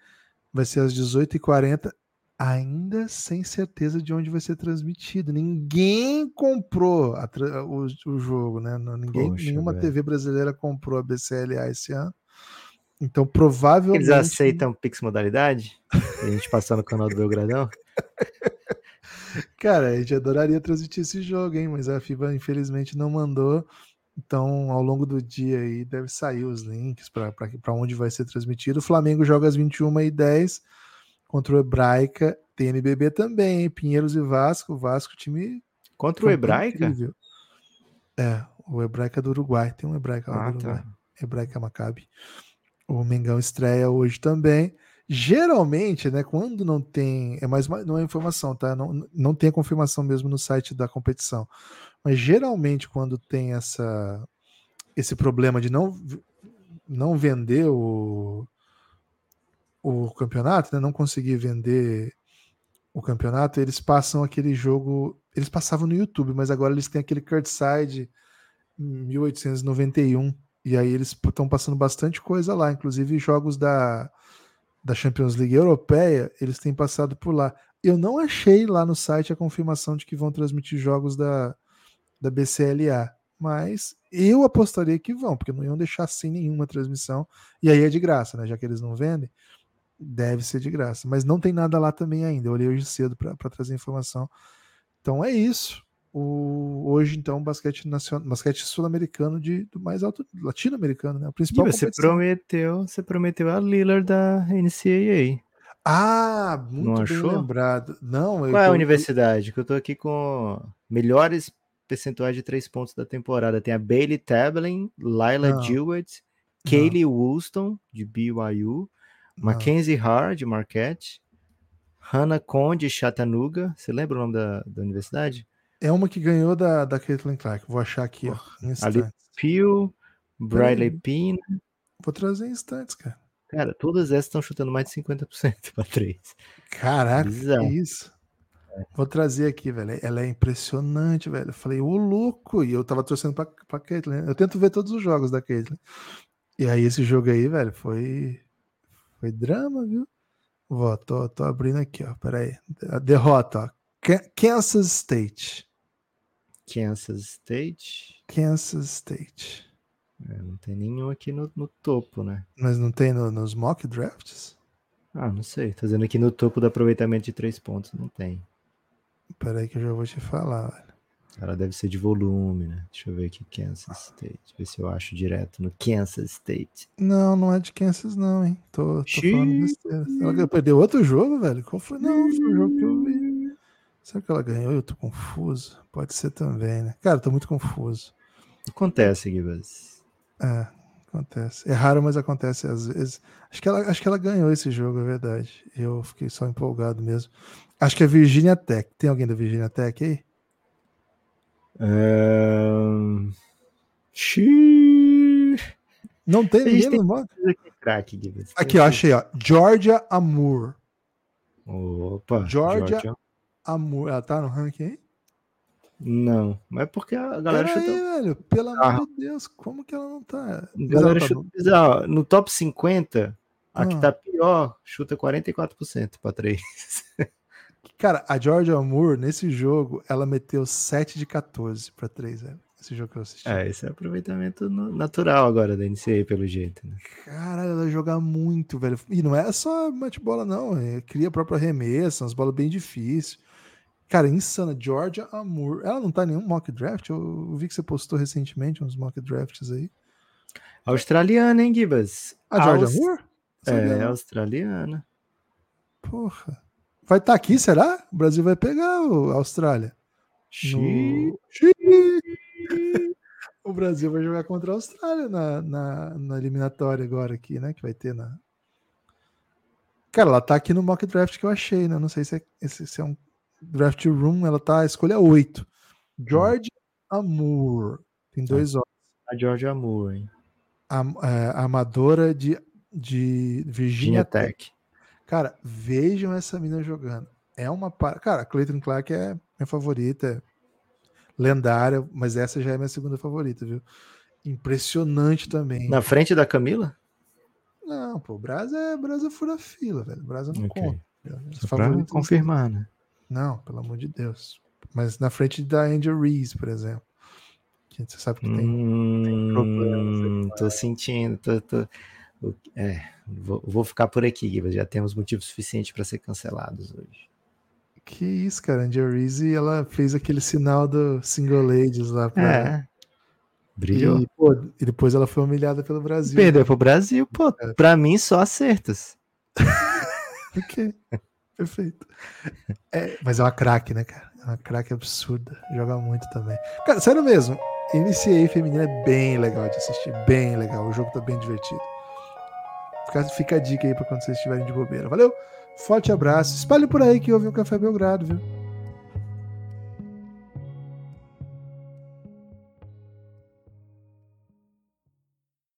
vai ser às 18h40, ainda sem certeza de onde vai ser transmitido. Ninguém comprou a, o, o, jogo, né? Ninguém, Poxa, nenhuma velho. TV brasileira comprou a BCLA esse ano. Então, provavelmente. Eles aceitam Pix modalidade? a gente passar no canal do Belgradão? Cara, a gente adoraria transmitir esse jogo, hein? Mas a FIBA, infelizmente, não mandou. Então, ao longo do dia aí, deve sair os links para onde vai ser transmitido. O Flamengo joga às 21h10 contra o Hebraica. Tem NBB também, hein? Pinheiros e Vasco. O Vasco, time. Contra o Hebraica? Incrível. É, o Hebraica do Uruguai. Tem um Hebraica lá ah, do Uruguai. Tá. Hebraica Maccabi. O Mengão estreia hoje também. Geralmente, né, quando não tem, é mais não é informação, tá? Não, não tem a confirmação mesmo no site da competição. Mas geralmente quando tem essa esse problema de não não vender o o campeonato, né, não conseguir vender o campeonato, eles passam aquele jogo, eles passavam no YouTube, mas agora eles têm aquele Curtside 1891 e aí eles estão passando bastante coisa lá, inclusive jogos da da Champions League Europeia, eles têm passado por lá. Eu não achei lá no site a confirmação de que vão transmitir jogos da, da BCLA, mas eu apostaria que vão, porque não iam deixar sem nenhuma transmissão, e aí é de graça, né? Já que eles não vendem, deve ser de graça. Mas não tem nada lá também ainda. Eu olhei hoje cedo para trazer informação. Então é isso o, hoje, então, basquete nacional, basquete sul-americano de do mais alto latino-americano, né? O principal. E você prometeu, você prometeu a Lillard da NCAA. Ah, muito Não bem achou? lembrado. Não, Qual é a universidade? Que eu tô aqui com melhores percentuais de três pontos da temporada. Tem a Bailey Tablin, Lila Jewett, Kaylee Woolston, de BYU, Não. Mackenzie Hard, de Marquette, Hannah Conde, de Chattanooga. Você lembra o nome da, da universidade? É uma que ganhou da, da Caitlin Clark. Vou achar aqui, ó. Ali Peel, Briley Pina. Vou trazer em instantes, cara. Cara, todas essas estão chutando mais de 50% para três. Caraca, Bizarro. que isso. É. Vou trazer aqui, velho. Ela é impressionante, velho. Eu falei, ô louco! E eu tava torcendo pra, pra Caitlyn. Eu tento ver todos os jogos da Caitlyn. E aí, esse jogo aí, velho, foi. Foi drama, viu? Vou, tô, tô abrindo aqui, ó. Pera aí. A derrota, ó. Kansas State. Kansas State. Kansas State. É, não tem nenhum aqui no, no topo, né? Mas não tem no, nos mock drafts? Ah, não sei. Tô dizendo aqui no topo do aproveitamento de três pontos. Não tem. Peraí que eu já vou te falar, velho. Ela deve ser de volume, né? Deixa eu ver aqui, Kansas State. Ver se eu acho direto no Kansas State. Não, não é de Kansas, não, hein? Tô, tô falando besteira. Ela perdeu outro jogo, velho? Qual foi? Não, foi o jogo que eu vi. Será que ela ganhou? Eu tô confuso. Pode ser também, né? Cara, tô muito confuso. Acontece, Gibas. É, acontece. É raro, mas acontece às vezes. Acho que ela, acho que ela ganhou esse jogo, é verdade. Eu fiquei só empolgado mesmo. Acho que é Virginia Tech. Tem alguém da Virginia Tech aí? Um... Não tem ninguém no modo? Aqui, ó, achei, ó. Georgia Amour. Opa, Georgia, Georgia Amor. Ela tá no ranking aí? Não, mas é porque a galera Pera chuta. Aí, velho, pelo ah. amor de Deus, como que ela não tá. A galera tá chuta No top 50, a ah. que tá pior chuta 44% para 3. Cara, a Georgia Moore, nesse jogo, ela meteu 7 de 14 para 3, velho. Esse jogo que eu assisti. É, esse é aproveitamento natural agora da NCAA, pelo jeito, né? Cara, ela joga muito, velho. E não é só mate bola, não. É, cria a própria remessa, umas bolas bem difíceis. Cara, insana. Georgia Amour. Ela não tá em nenhum mock draft? Eu vi que você postou recentemente uns mock drafts aí. Australiana, hein, Gibas? A Georgia Aust... É, australiana. Porra. Vai estar tá aqui, será? O Brasil vai pegar a Austrália. No... o Brasil vai jogar contra a Austrália na, na, na, eliminatória agora aqui, né? Que vai ter na. Cara, ela tá aqui no mock draft que eu achei, né? Não sei se é, se é um Draft Room, ela tá escolha 8. George Amour. Tem tá. dois olhos. A George Amour, hein? A, é, amadora de, de Virginia, Tech. Tech. Cara, vejam essa mina jogando. É uma. Cara, a Clayton Clark é minha favorita. Lendária, mas essa já é minha segunda favorita, viu? Impressionante também. Na frente da Camila? Não, pô, o Brasa é Brasa fura fila, velho. Brasa não okay. conta. Favorito confirmar, né? Não, pelo amor de Deus. Mas na frente da Angel Reese, por exemplo. Que você sabe que tem, hum, tem problemas. Tô sentindo, tô, tô... É, vou, vou, ficar por aqui, Gibbs. Já temos motivo suficiente para ser cancelados hoje. Que isso, cara. Angel Reese, ela fez aquele sinal do Single Ladies lá pra, é. Brilhou. E, pô, e depois ela foi humilhada pelo Brasil. Perdeu pro Brasil, pô. É. Pra mim, só acertos. ok. Perfeito. É, mas é uma craque, né, cara? É uma craque absurda. Joga muito também. Cara, sério mesmo. NCAA feminina é bem legal de assistir. Bem legal. O jogo tá bem divertido. Fica, fica a dica aí pra quando vocês estiverem de bobeira. Valeu? Forte abraço. Espalhe por aí que houve um Café Belgrado, viu?